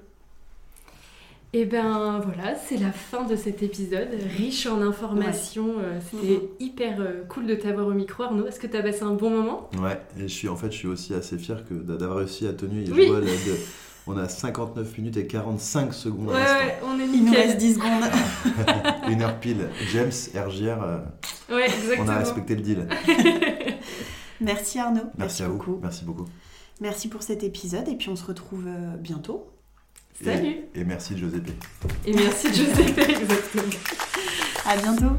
Et ben voilà, c'est la fin de cet épisode, riche en informations. euh, C'était Mhm. hyper euh, cool de t'avoir au micro, Arnaud. Est-ce que t'as passé un bon moment? Ouais, et je suis, en fait, je suis aussi assez fier que d'avoir réussi à tenir Oui. je vois, là, de, On a 59 minutes et 45 secondes Ouais, à ouais, on est Il nous reste nickel. 10 secondes. Une heure pile. James, RGR, euh, Ouais, on a respecté le deal. Merci Arnaud. Merci, à vous. beaucoup. Merci beaucoup. Merci pour cet épisode et puis on se retrouve bientôt. Salut. Et, et merci Giuseppe. Et merci Giuseppe, exactement. À bientôt.